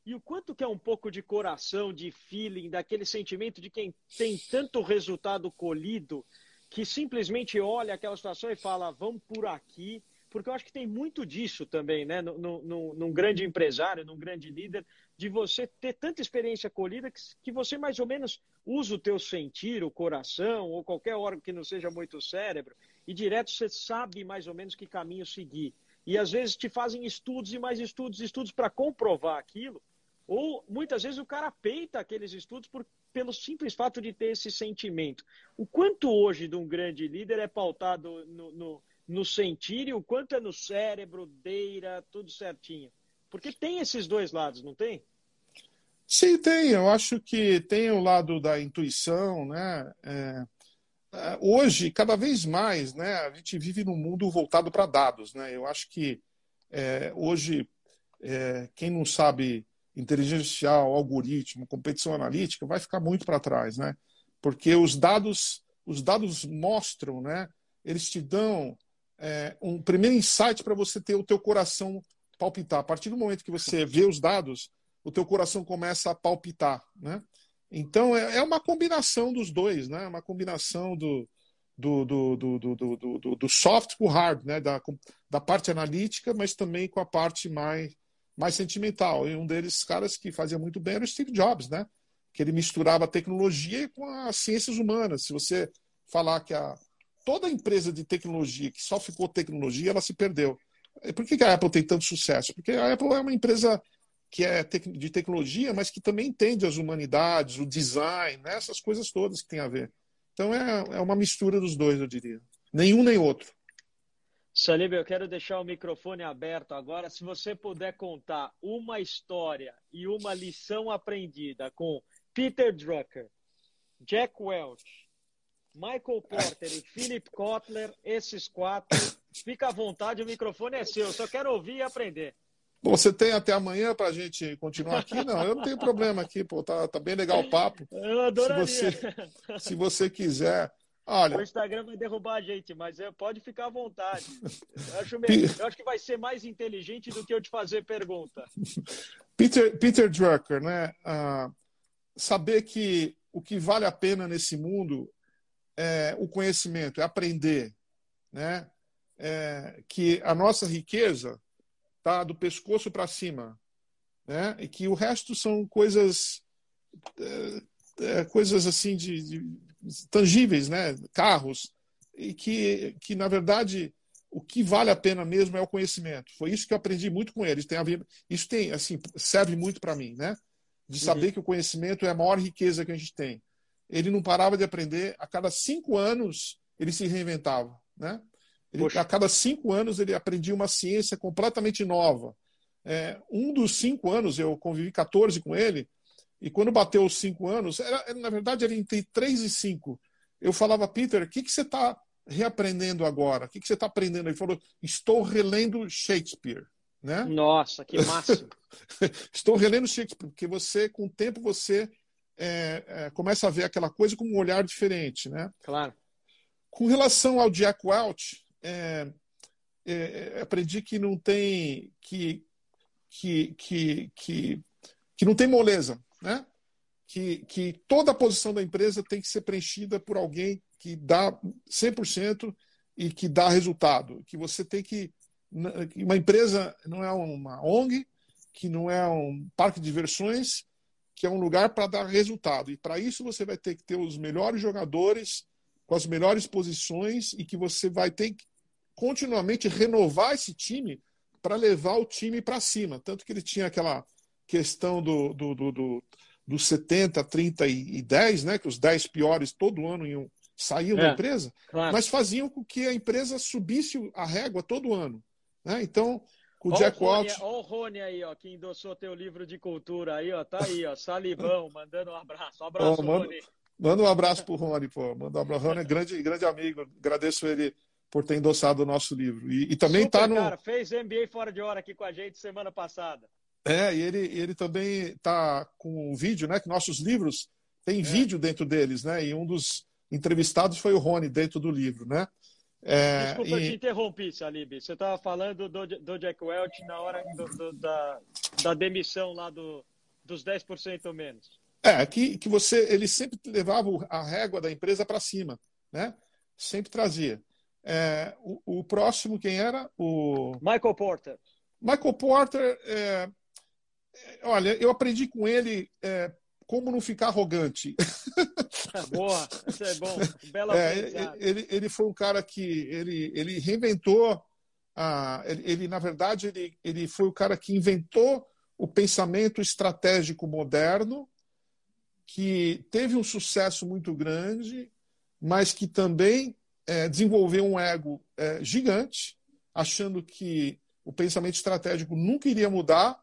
Speaker 1: e o quanto que é um pouco de coração, de feeling, daquele sentimento de quem tem tanto resultado colhido que simplesmente olha aquela situação e fala, vamos por aqui porque eu acho que tem muito disso também, né? No, no, num grande empresário, num grande líder, de você ter tanta experiência colhida que, que você mais ou menos usa o teu sentir, o coração, ou qualquer órgão que não seja muito cérebro, e direto você sabe mais ou menos que caminho seguir. E às vezes te fazem estudos e mais estudos, estudos para comprovar aquilo. Ou muitas vezes o cara peita aqueles estudos por, pelo simples fato de ter esse sentimento. O quanto hoje de um grande líder é pautado no, no no sentir e o quanto é no cérebro, deira, tudo certinho. Porque tem esses dois lados, não tem?
Speaker 2: Sim, tem. Eu acho que tem o lado da intuição, né? É, é, hoje, cada vez mais, né, a gente vive num mundo voltado para dados, né? Eu acho que é, hoje, é, quem não sabe inteligência artificial, algoritmo, competição analítica, vai ficar muito para trás, né? Porque os dados, os dados mostram, né? Eles te dão é, um primeiro insight para você ter o teu coração palpitar. A partir do momento que você vê os dados, o teu coração começa a palpitar, né? Então é, é uma combinação dos dois, né? Uma combinação do, do, do, do, do, do, do soft com o hard, né? Da, da parte analítica, mas também com a parte mais, mais sentimental. E um deles, caras que fazia muito bem era o Steve Jobs, né? Que ele misturava a tecnologia com as ciências humanas. Se você falar que a, toda empresa de tecnologia que só ficou tecnologia, ela se perdeu. Por que a Apple tem tanto sucesso? Porque a Apple é uma empresa que é de tecnologia, mas que também entende as humanidades, o design, né? essas coisas todas que tem a ver. Então é, é uma mistura dos dois, eu diria. Nenhum nem outro.
Speaker 1: Salib, eu quero deixar o microfone aberto agora. Se você puder contar uma história e uma lição aprendida com Peter Drucker, Jack Welch, Michael Porter e Philip Kotler, esses quatro. Fica à vontade, o microfone é seu. Só quero ouvir e aprender.
Speaker 2: Você tem até amanhã para a gente continuar aqui? Não, eu não tenho problema aqui, pô, tá, tá bem legal o papo.
Speaker 1: Eu adoraria.
Speaker 2: Se você, se você quiser. Olha,
Speaker 1: o Instagram vai derrubar a gente, mas é, pode ficar à vontade. Eu acho, eu acho, que vai ser mais inteligente do que eu te fazer pergunta.
Speaker 2: Peter, Peter Drucker, né? Ah, saber que o que vale a pena nesse mundo é, o conhecimento, é aprender, né? É, que a nossa riqueza está do pescoço para cima, né? E que o resto são coisas é, é, coisas assim de, de, tangíveis, né? Carros e que que na verdade o que vale a pena mesmo é o conhecimento. Foi isso que eu aprendi muito com eles. Tem a ver, isso tem assim serve muito para mim, né? De saber uhum. que o conhecimento é a maior riqueza que a gente tem ele não parava de aprender. A cada cinco anos, ele se reinventava. Né? Ele, a cada cinco anos, ele aprendia uma ciência completamente nova. É, um dos cinco anos, eu convivi 14 com ele, e quando bateu os cinco anos, era, na verdade, era entre três e cinco. Eu falava, Peter, o que, que você está reaprendendo agora? O que, que você está aprendendo? Ele falou, estou relendo Shakespeare. Né?
Speaker 1: Nossa, que máximo!
Speaker 2: estou relendo Shakespeare, porque você, com o tempo, você é, é, começa a ver aquela coisa com um olhar diferente, né?
Speaker 1: Claro.
Speaker 2: com relação ao Jack Welch, é, é, é, aprendi que não tem que, que, que, que, que não tem moleza, né? Que, que toda a posição da empresa tem que ser preenchida por alguém que dá 100% e que dá resultado. Que você tem que. Uma empresa não é uma ONG, que não é um parque de diversões, que é um lugar para dar resultado. E para isso você vai ter que ter os melhores jogadores, com as melhores posições, e que você vai ter que continuamente renovar esse time para levar o time para cima. Tanto que ele tinha aquela questão do, do, do, do, do 70, 30 e 10, né? que os 10 piores todo ano iam, saíam é, da empresa, claro. mas faziam com que a empresa subisse a régua todo ano. Né? Então, com o Jack Walsh.
Speaker 1: Olha o Rony aí, ó, que endossou teu livro de cultura aí, ó, tá aí, ó, salivão, mandando um abraço. Um abraço, oh, Rony.
Speaker 2: Manda um abraço pro Rony, pô. Manda um abraço. Rony é grande, grande amigo. Agradeço ele por ter endossado o nosso livro. E, e também
Speaker 1: Super,
Speaker 2: tá no.
Speaker 1: Cara, fez NBA fora de hora aqui com a gente semana passada.
Speaker 2: É, e ele, ele também tá com um vídeo, né? Que nossos livros têm é. vídeo dentro deles, né? E um dos entrevistados foi o Rony dentro do livro, né?
Speaker 1: É, Desculpa, e... eu te interrompi, Salib. Você estava falando do, do Jack Welch na hora do, do, da, da demissão lá do, dos 10% ou menos.
Speaker 2: É, que, que você, ele sempre levava a régua da empresa para cima, né? Sempre trazia. É, o, o, próximo, quem era? O
Speaker 1: Michael Porter.
Speaker 2: Michael Porter, é, é olha, eu aprendi com ele é, como não ficar arrogante.
Speaker 1: Boa, isso é bom. Bela
Speaker 2: é, ele, ele foi um cara que ele, ele reinventou, a, ele, ele, na verdade, ele, ele foi o cara que inventou o pensamento estratégico moderno, que teve um sucesso muito grande, mas que também é, desenvolveu um ego é, gigante, achando que o pensamento estratégico nunca iria mudar.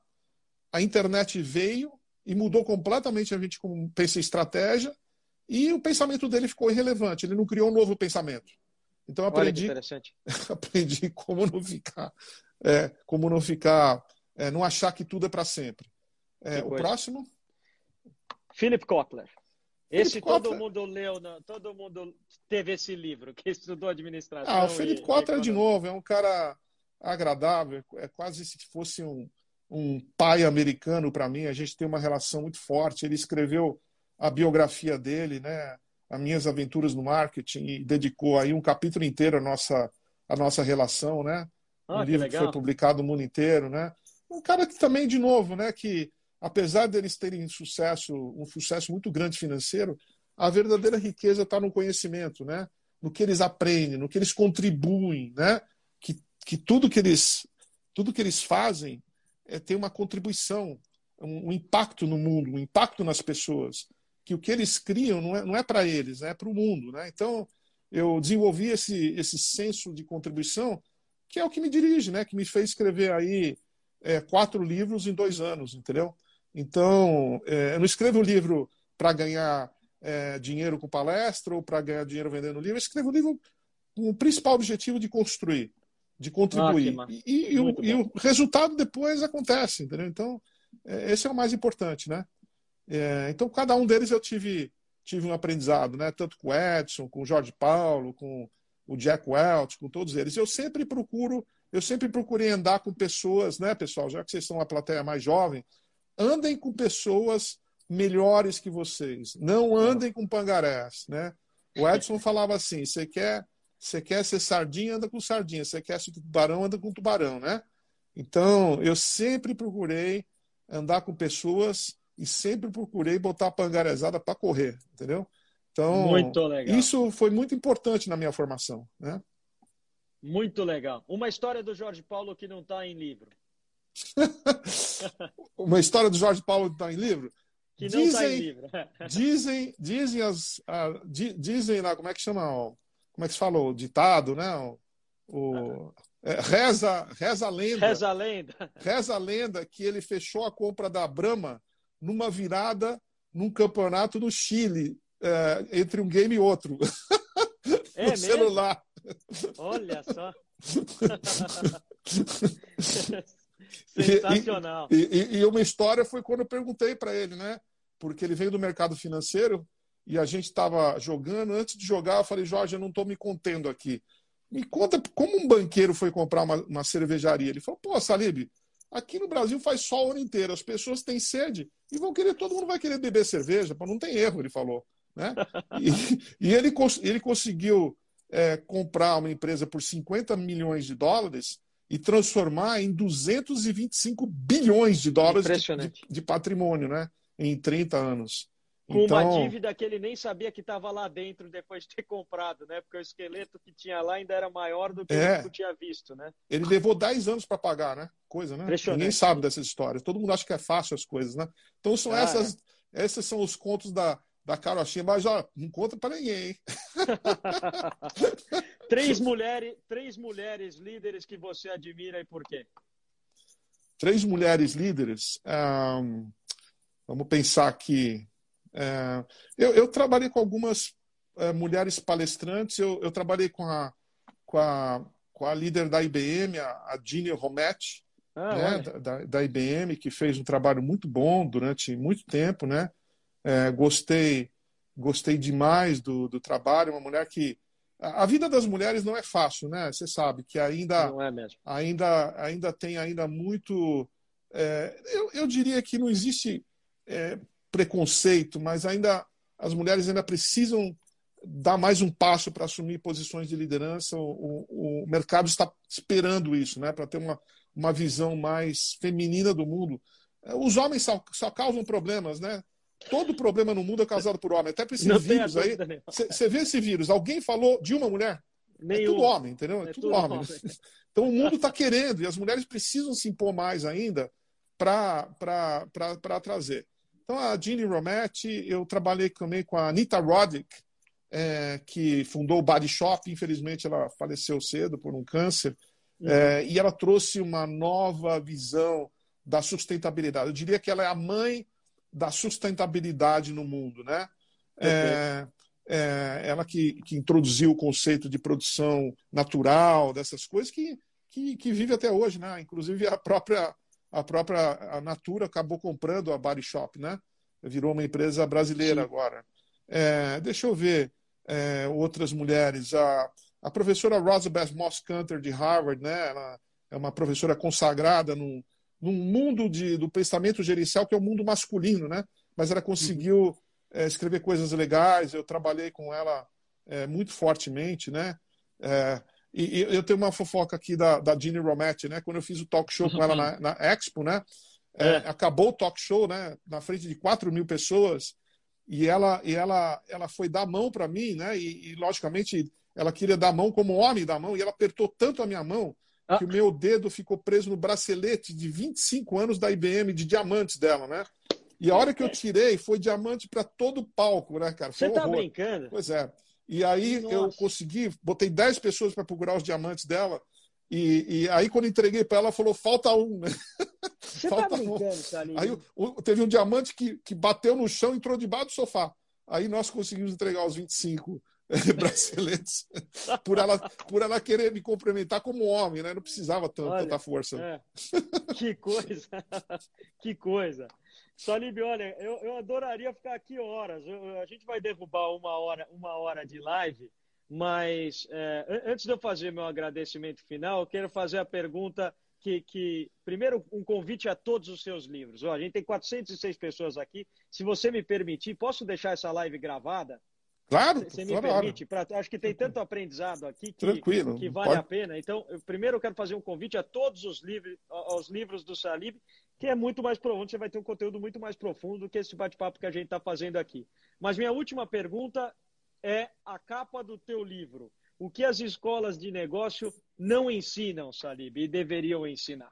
Speaker 2: A internet veio e mudou completamente a gente como pensa em estratégia e o pensamento dele ficou irrelevante. Ele não criou um novo pensamento. Então aprendi, aprendi como não ficar, é, como não ficar, é, não achar que tudo é para sempre. É, o próximo.
Speaker 1: Philip Kotler. Esse Philip todo Kotler. mundo leu, todo mundo teve esse livro, que estudou administração.
Speaker 2: Ah, o Philip e, Kotler, de novo, é um cara agradável, é quase se fosse um, um pai americano para mim. A gente tem uma relação muito forte. Ele escreveu a biografia dele, né? As minhas aventuras no marketing e dedicou aí um capítulo inteiro à nossa, à nossa relação, né? Ah, um livro que, que foi publicado no mundo inteiro, né? Um cara que também, de novo, né? Que apesar deles terem sucesso, um sucesso muito grande financeiro, a verdadeira riqueza está no conhecimento, né? No que eles aprendem, no que eles contribuem, né? Que, que tudo que eles tudo que eles fazem é, tem uma contribuição, um, um, impacto no mundo, um impacto nas pessoas. Que o que eles criam não é, não é para eles, é para o mundo, né? Então eu desenvolvi esse esse senso de contribuição que é o que me dirige, né? Que me fez escrever aí é, quatro livros em dois anos, entendeu? Então, é, eu não escrevo um livro para ganhar é, dinheiro com palestra ou para ganhar dinheiro vendendo livro. Eu escrevo um livro com o principal objetivo de construir, de contribuir. Ah, e, e, o, e, o, resultado depois acontece, entendeu? Então, é, esse é o mais importante, né? Então, cada um deles eu tive, tive um aprendizado, né? Tanto com o Edson, com o Jorge Paulo, com o Jack Welch, com todos eles. Eu sempre procuro, eu sempre procurei andar com pessoas, né, pessoal? Já que vocês são uma plateia mais jovem, andem com pessoas melhores que vocês. Não andem com pangarés, né? O Edson falava assim: você quer, você quer ser sardinha, anda com sardinha. Você quer ser tubarão, anda com tubarão, né? Então, eu sempre procurei andar com pessoas e sempre procurei botar a pangarezada para correr, entendeu? Então, isso foi muito importante na minha formação, né?
Speaker 1: Muito legal. Uma história do Jorge Paulo que não está em livro.
Speaker 2: uma história do Jorge Paulo que está em livro?
Speaker 1: Que não está em livro.
Speaker 2: dizem, dizem, as, a, dizem lá, como é que chama? Como é que se fala? O ditado, né? O, o é, reza, reza a lenda.
Speaker 1: Reza a lenda.
Speaker 2: Reza a lenda que ele fechou a compra da Brahma numa virada num campeonato no Chile, é, entre um game e outro.
Speaker 1: É no mesmo? celular. Olha só. Sensacional.
Speaker 2: E, e, e, uma história foi quando eu perguntei para ele, né? Porque ele veio do mercado financeiro e a gente estava jogando. Antes de jogar, eu falei, Jorge, eu não estou me contendo aqui. Me conta como um banqueiro foi comprar uma, uma cervejaria. Ele falou, pô, Salib, aqui no Brasil faz sol o ano inteiro, as pessoas têm sede e vão querer, todo mundo vai querer beber cerveja, não tem erro, ele falou. Né? E, e ele, ele conseguiu é, comprar uma empresa por 50 milhões de dólares e transformar em 225 bilhões de dólares de, de, de, patrimônio né? em 30 anos.
Speaker 1: Com então... uma dívida que ele nem sabia que estava lá dentro depois de ter comprado, né? Porque o esqueleto que tinha lá ainda era maior do que é. ele tinha visto, né?
Speaker 2: Ele levou 10 anos para pagar, né? Coisa, né? Ninguém sabe dessas histórias. Todo mundo acha que é fácil as coisas, né? Então são ah, essas, é. esses são os contos da, da carochinha, mas ó, não conta para ninguém, hein?
Speaker 1: três mulheres, três mulheres líderes que você admira e por quê?
Speaker 2: Três mulheres líderes. Um, vamos pensar aqui. É, eu, eu, trabalhei com algumas é, mulheres palestrantes. Eu, eu, trabalhei com a, com a, com a líder da IBM, a, a Rometti, ah, né, da, da, IBM, que fez um trabalho muito bom durante muito tempo, né? É, gostei, gostei demais do, do trabalho. Uma mulher que a vida das mulheres não é fácil, né? Você sabe que ainda,
Speaker 1: é
Speaker 2: ainda, ainda tem ainda muito. É, eu, eu diria que não existe é, preconceito, mas ainda as mulheres ainda precisam dar mais um passo para assumir posições de liderança. O, o, o mercado está esperando isso, né? Para ter uma, uma visão mais feminina do mundo. Os homens só, só causam problemas, né? Todo problema no mundo é causado por homem. Até para esse Não vírus aí. Você vê esse vírus? Alguém falou de uma mulher? Nenhum. É tudo homem, entendeu? É, é tudo, tudo, homem. homem. Então o mundo está querendo e as mulheres precisam se impor mais ainda para trazer. Então a Jeannie Rometti, eu trabalhei também com a Anita Roddick, é, que fundou o Body Shop. Infelizmente ela faleceu cedo por um câncer. Uhum. É, e ela trouxe uma nova visão da sustentabilidade. Eu diria que ela é a mãe da sustentabilidade no mundo, né? É, é, ela que, que, introduziu o conceito de produção natural, dessas coisas que, que, que, vive até hoje, né? Inclusive a própria a própria a Natura acabou comprando a Body Shop, né? Virou uma empresa brasileira Sim. agora. É, deixa eu ver é, outras mulheres. A, a professora Rosabeth Moss Cantor de Harvard, né? Ela é uma professora consagrada num, num mundo de, do pensamento gerencial que é o mundo masculino, né? Mas ela conseguiu uhum. é, escrever coisas legais. Eu trabalhei com ela é, muito fortemente, né? É, e, e, eu tenho uma fofoca aqui da, da Ginny Rometty, né? Quando eu fiz o talk show com ela na, na Expo, né? É, é. acabou o talk show, né? Na frente de 4 mil pessoas e ela e ela ela foi dar a mão para mim, né? E, e, logicamente ela queria dar a mão como homem da mão e ela apertou tanto a minha mão ah. que o meu dedo ficou preso no bracelete de 25 anos da IBM de diamantes dela, né? E a hora que eu tirei, foi diamante para todo o palco, né, cara?
Speaker 1: Foi Você tá brincando?
Speaker 2: Pois é. E aí Nossa. eu consegui, botei 10 pessoas para procurar os diamantes dela. E, e aí, quando entreguei para ela, ela falou: falta um, né?
Speaker 1: Você tá falta tá brincando, um.
Speaker 2: Aí o, teve um diamante que, que bateu no chão e entrou debaixo do sofá. Aí nós conseguimos entregar os 25 braceletes por ela, por ela querer me cumprimentar como homem, né? Não precisava tanto, olha, tanta força. É.
Speaker 1: Que coisa! que coisa! Salib, olha, eu, eu adoraria ficar aqui horas. Eu, a gente vai derrubar uma hora, uma hora de live, mas é, antes de eu fazer meu agradecimento final, eu quero fazer a pergunta que, que, primeiro, um convite a todos os seus livros. Ó, a gente tem 406 pessoas aqui. Se você me permitir, posso deixar essa live gravada?
Speaker 2: Claro,
Speaker 1: você me permite? Pra, acho que tem tanto aprendizado aqui que,
Speaker 2: Tranquilo,
Speaker 1: que vale pode... a pena. Então, eu, primeiro eu quero fazer um convite a todos os livros, aos livros do Salib, que é muito mais profundo, você vai ter um conteúdo muito mais profundo do que esse bate-papo que a gente está fazendo aqui. Mas minha última pergunta é a capa do teu livro. O que as escolas de negócio não ensinam, Salib, e deveriam ensinar?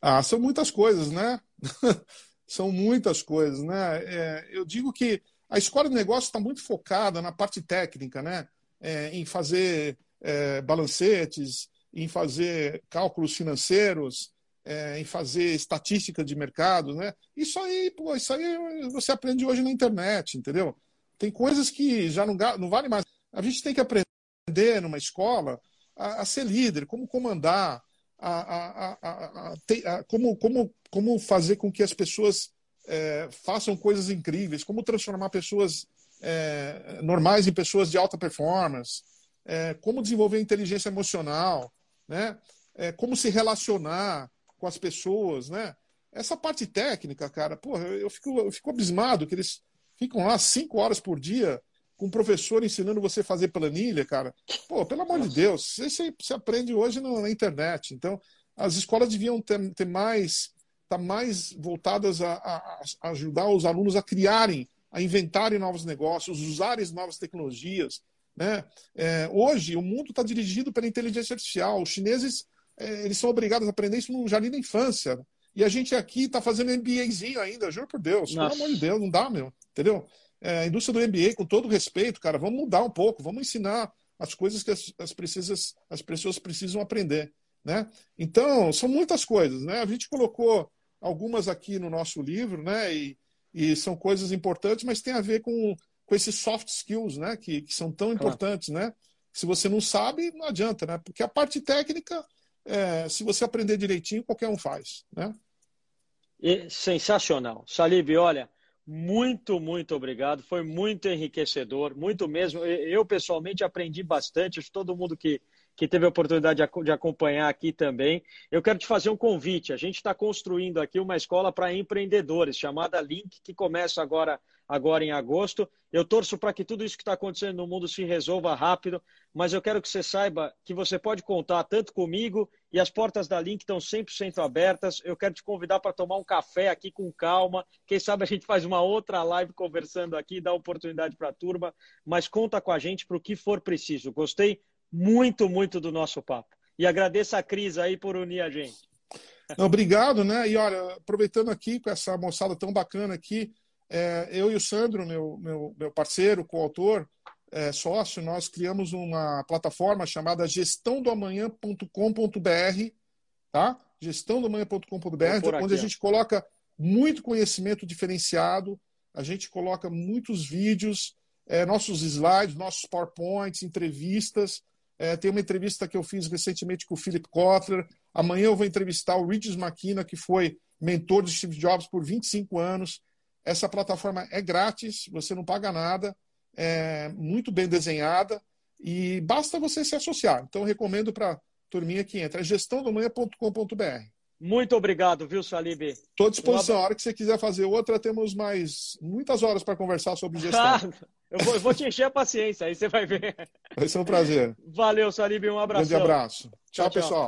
Speaker 2: Ah, são muitas coisas, né? são muitas coisas, né? É, eu digo que a escola de negócio está muito focada na parte técnica, né? É, em fazer é, balancetes, em fazer cálculos financeiros, é, em fazer estatística de mercado, né? Isso aí, pô, isso aí você aprende hoje na internet, entendeu? Tem coisas que já não, não vale mais. A gente tem que aprender numa escola a, a ser líder, como comandar, a, a, a, como, como, como fazer com que as pessoas é, façam coisas incríveis, como transformar pessoas é, normais em pessoas de alta performance, é, como desenvolver inteligência emocional, né? É, como se relacionar com as pessoas, né? Essa parte técnica, cara, porra, eu fico, eu fico abismado que eles ficam lá cinco horas por dia com um professor ensinando você a fazer planilha, cara. Pô, pelo amor de Deus, isso você aprende hoje na internet. Então, as escolas deviam ter, ter mais, estar tá mais voltadas a, a, a, ajudar os alunos a criarem, a inventarem novos negócios, usarem novas tecnologias. Né? É, hoje, o mundo está dirigido pela inteligência artificial. Os chineses é, eles são obrigados a aprender isso no jardim da infância. E a gente aqui está fazendo MBAzinho ainda, juro por Deus. Nossa. Pelo amor de Deus, não dá, meu. Entendeu? É, a indústria do MBA, com todo respeito, cara, vamos mudar um pouco, vamos ensinar as coisas que as, as, precisas, as pessoas precisam aprender. Né? Então, são muitas coisas. Né? A gente colocou algumas aqui no nosso livro, né? E, e são coisas importantes, mas tem a ver com, com esses soft skills, né? Que, que são tão importantes, né? Se você não sabe, não adianta, né? Porque a parte técnica é, se você aprender direitinho, qualquer um faz. Né?
Speaker 1: E, sensacional. Salib, olha, muito, muito obrigado. Foi muito enriquecedor, muito mesmo. Eu, pessoalmente, aprendi bastante. Todo mundo que, que teve a oportunidade de acompanhar aqui também. Eu quero te fazer um convite. A gente está construindo aqui uma escola para empreendedores, chamada Link, que começa agora agora em agosto. Eu torço para que tudo isso que está acontecendo no mundo se resolva rápido, mas eu quero que você saiba que você pode contar tanto comigo e as portas da Link estão 100% abertas. Eu quero te convidar para tomar um café aqui com calma. Quem sabe a gente faz uma outra live conversando aqui, dá oportunidade para a turma, mas conta com a gente para o que for preciso. Gostei muito, muito do nosso papo. E agradeço a Cris aí por unir a gente.
Speaker 2: Não, obrigado, né? E olha, aproveitando aqui com essa moçada tão bacana aqui, é, eu e o Sandro, meu, meu, meu parceiro, coautor, é, sócio, nós criamos uma plataforma chamada gestãodoamanhã.com.br, tá? gestãodoamanhã.com.br, onde a gente coloca muito conhecimento diferenciado, a gente coloca muitos vídeos, é, nossos slides, nossos PowerPoints, entrevistas. É, tem uma entrevista que eu fiz recentemente com o Philip Kotler. Amanhã eu vou entrevistar o Regis McKenna, que foi mentor de Steve Jobs por 25 anos. Essa plataforma é grátis, você não paga nada, é muito bem desenhada e basta você se associar. Então, recomendo para a turminha que entra. É.
Speaker 1: Muito obrigado, viu, Salib?
Speaker 2: Estou à disposição. A hora que você quiser fazer outra, temos mais muitas horas para conversar sobre gestão.
Speaker 1: eu, vou, eu, vou, te encher a paciência, aí você vai ver.
Speaker 2: Vai ser um prazer.
Speaker 1: Valeu, Salib. Um abraço.
Speaker 2: Grande abraço. tchau, tchau. pessoal.